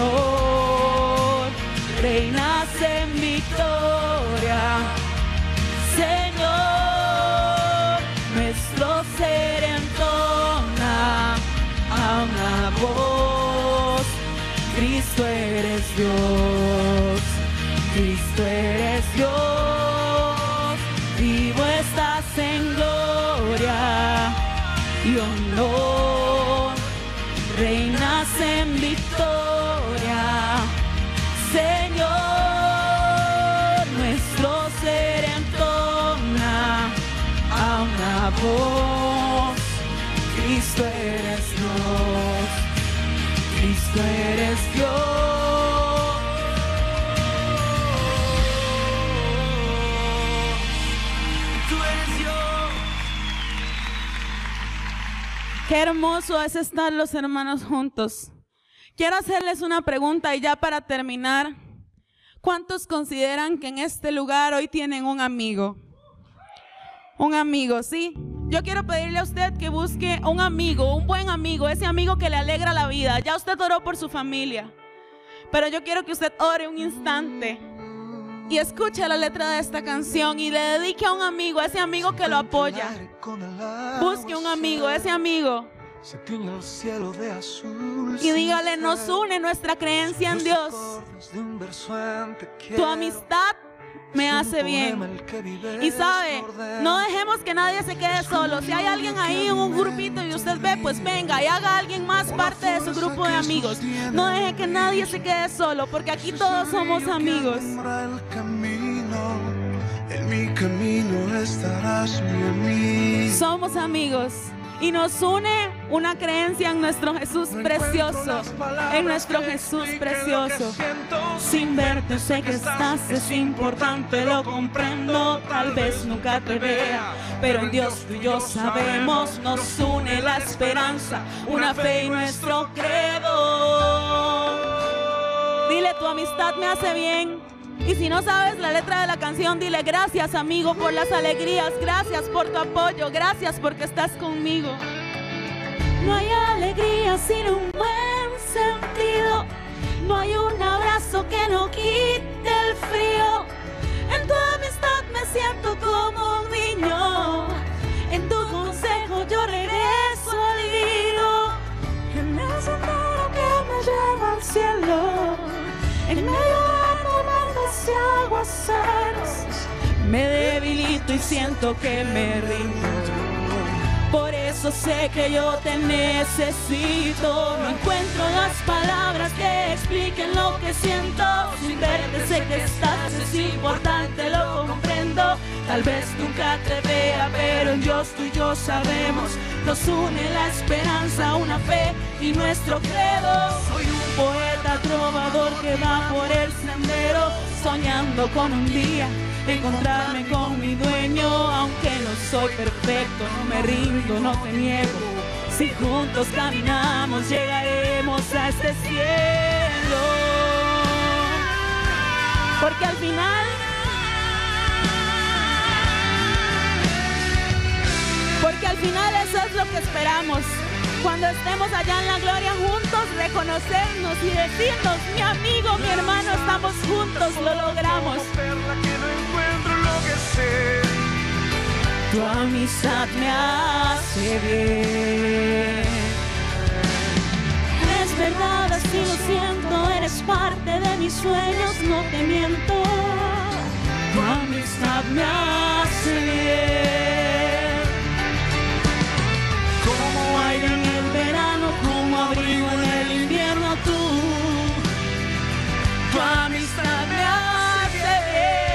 Honor. Reinas en victoria. Señor, nuestro ser entona a una voz. Cristo eres Dios, Cristo eres Dios. Qué hermoso es estar los hermanos juntos. Quiero hacerles una pregunta y ya para terminar. ¿Cuántos consideran que en este lugar hoy tienen un amigo? Un amigo, ¿sí? Yo quiero pedirle a usted que busque un amigo, un buen amigo, ese amigo que le alegra la vida. Ya usted oró por su familia, pero yo quiero que usted ore un instante y escuche la letra de esta canción y le dedique a un amigo, a ese amigo que lo apoya. Busque un amigo, ese amigo, y dígale, nos une nuestra creencia en Dios. Tu amistad me hace bien. Y sabe, no dejemos que nadie se quede solo. Si hay alguien ahí en un grupito y usted ve, pues venga y haga a alguien más parte de su grupo de amigos. No deje que nadie se quede solo, porque aquí todos somos amigos. El camino, en mi camino estarás mi amigo. Somos amigos. Y nos une una creencia en nuestro Jesús precioso. En nuestro Jesús precioso. Sin verte sé que estás, es importante, lo comprendo, tal vez nunca te vea, pero en Dios tú y yo sabemos, nos une la esperanza, una fe y nuestro credo. Dile, tu amistad me hace bien. Y si no sabes la letra de la canción, dile gracias amigo por las alegrías, gracias por tu apoyo, gracias porque estás conmigo. No hay alegría sin un buen sentido. No hay un abrazo que no quite el frío. En tu amistad me siento como un niño. En tu consejo yo regreso al hilo. En el sendero que me lleva al cielo. En medio de tormentas y aguaceros. Me debilito y siento que me rindo. Por eso sé que yo te necesito. No encuentro las palabras que expliquen lo que siento. Sin verte sé que estás, es importante, lo comprendo. Tal vez nunca te vea, pero Dios tú y yo sabemos. Nos une la esperanza, una fe y nuestro credo. Soy un poeta trovador que va por el sendero, soñando con un día encontrarme con mi dueño, aunque no soy perfecto, no me rindo, no te niego. Si juntos caminamos, llegaremos a este cielo. Porque al final Porque al final eso es lo que esperamos. Cuando estemos allá en la gloria juntos, reconocernos y decirnos, mi amigo, mi hermano, estamos juntos, lo logramos. Tu amistad me hace bien. Es verdad, así lo siento, eres parte de mis sueños, no te miento. Tu amistad me hace bien. Como aire abrigo en el invierno, tú. Tu amistad me hace bien.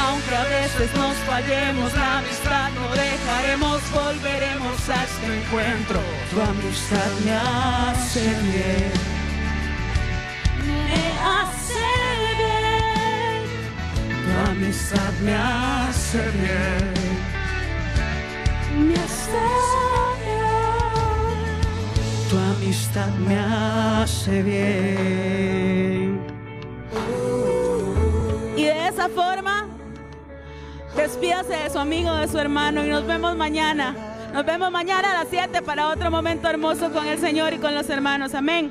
Aunque a veces nos fallemos, la amistad no dejaremos, volveremos a este encuentro. Tu amistad me hace bien. Me hace bien. Tu amistad me hace bien. Me hace. Amistad me hace bien. Y de esa forma, despídase de su amigo, de su hermano y nos vemos mañana. Nos vemos mañana a las 7 para otro momento hermoso con el Señor y con los hermanos. Amén.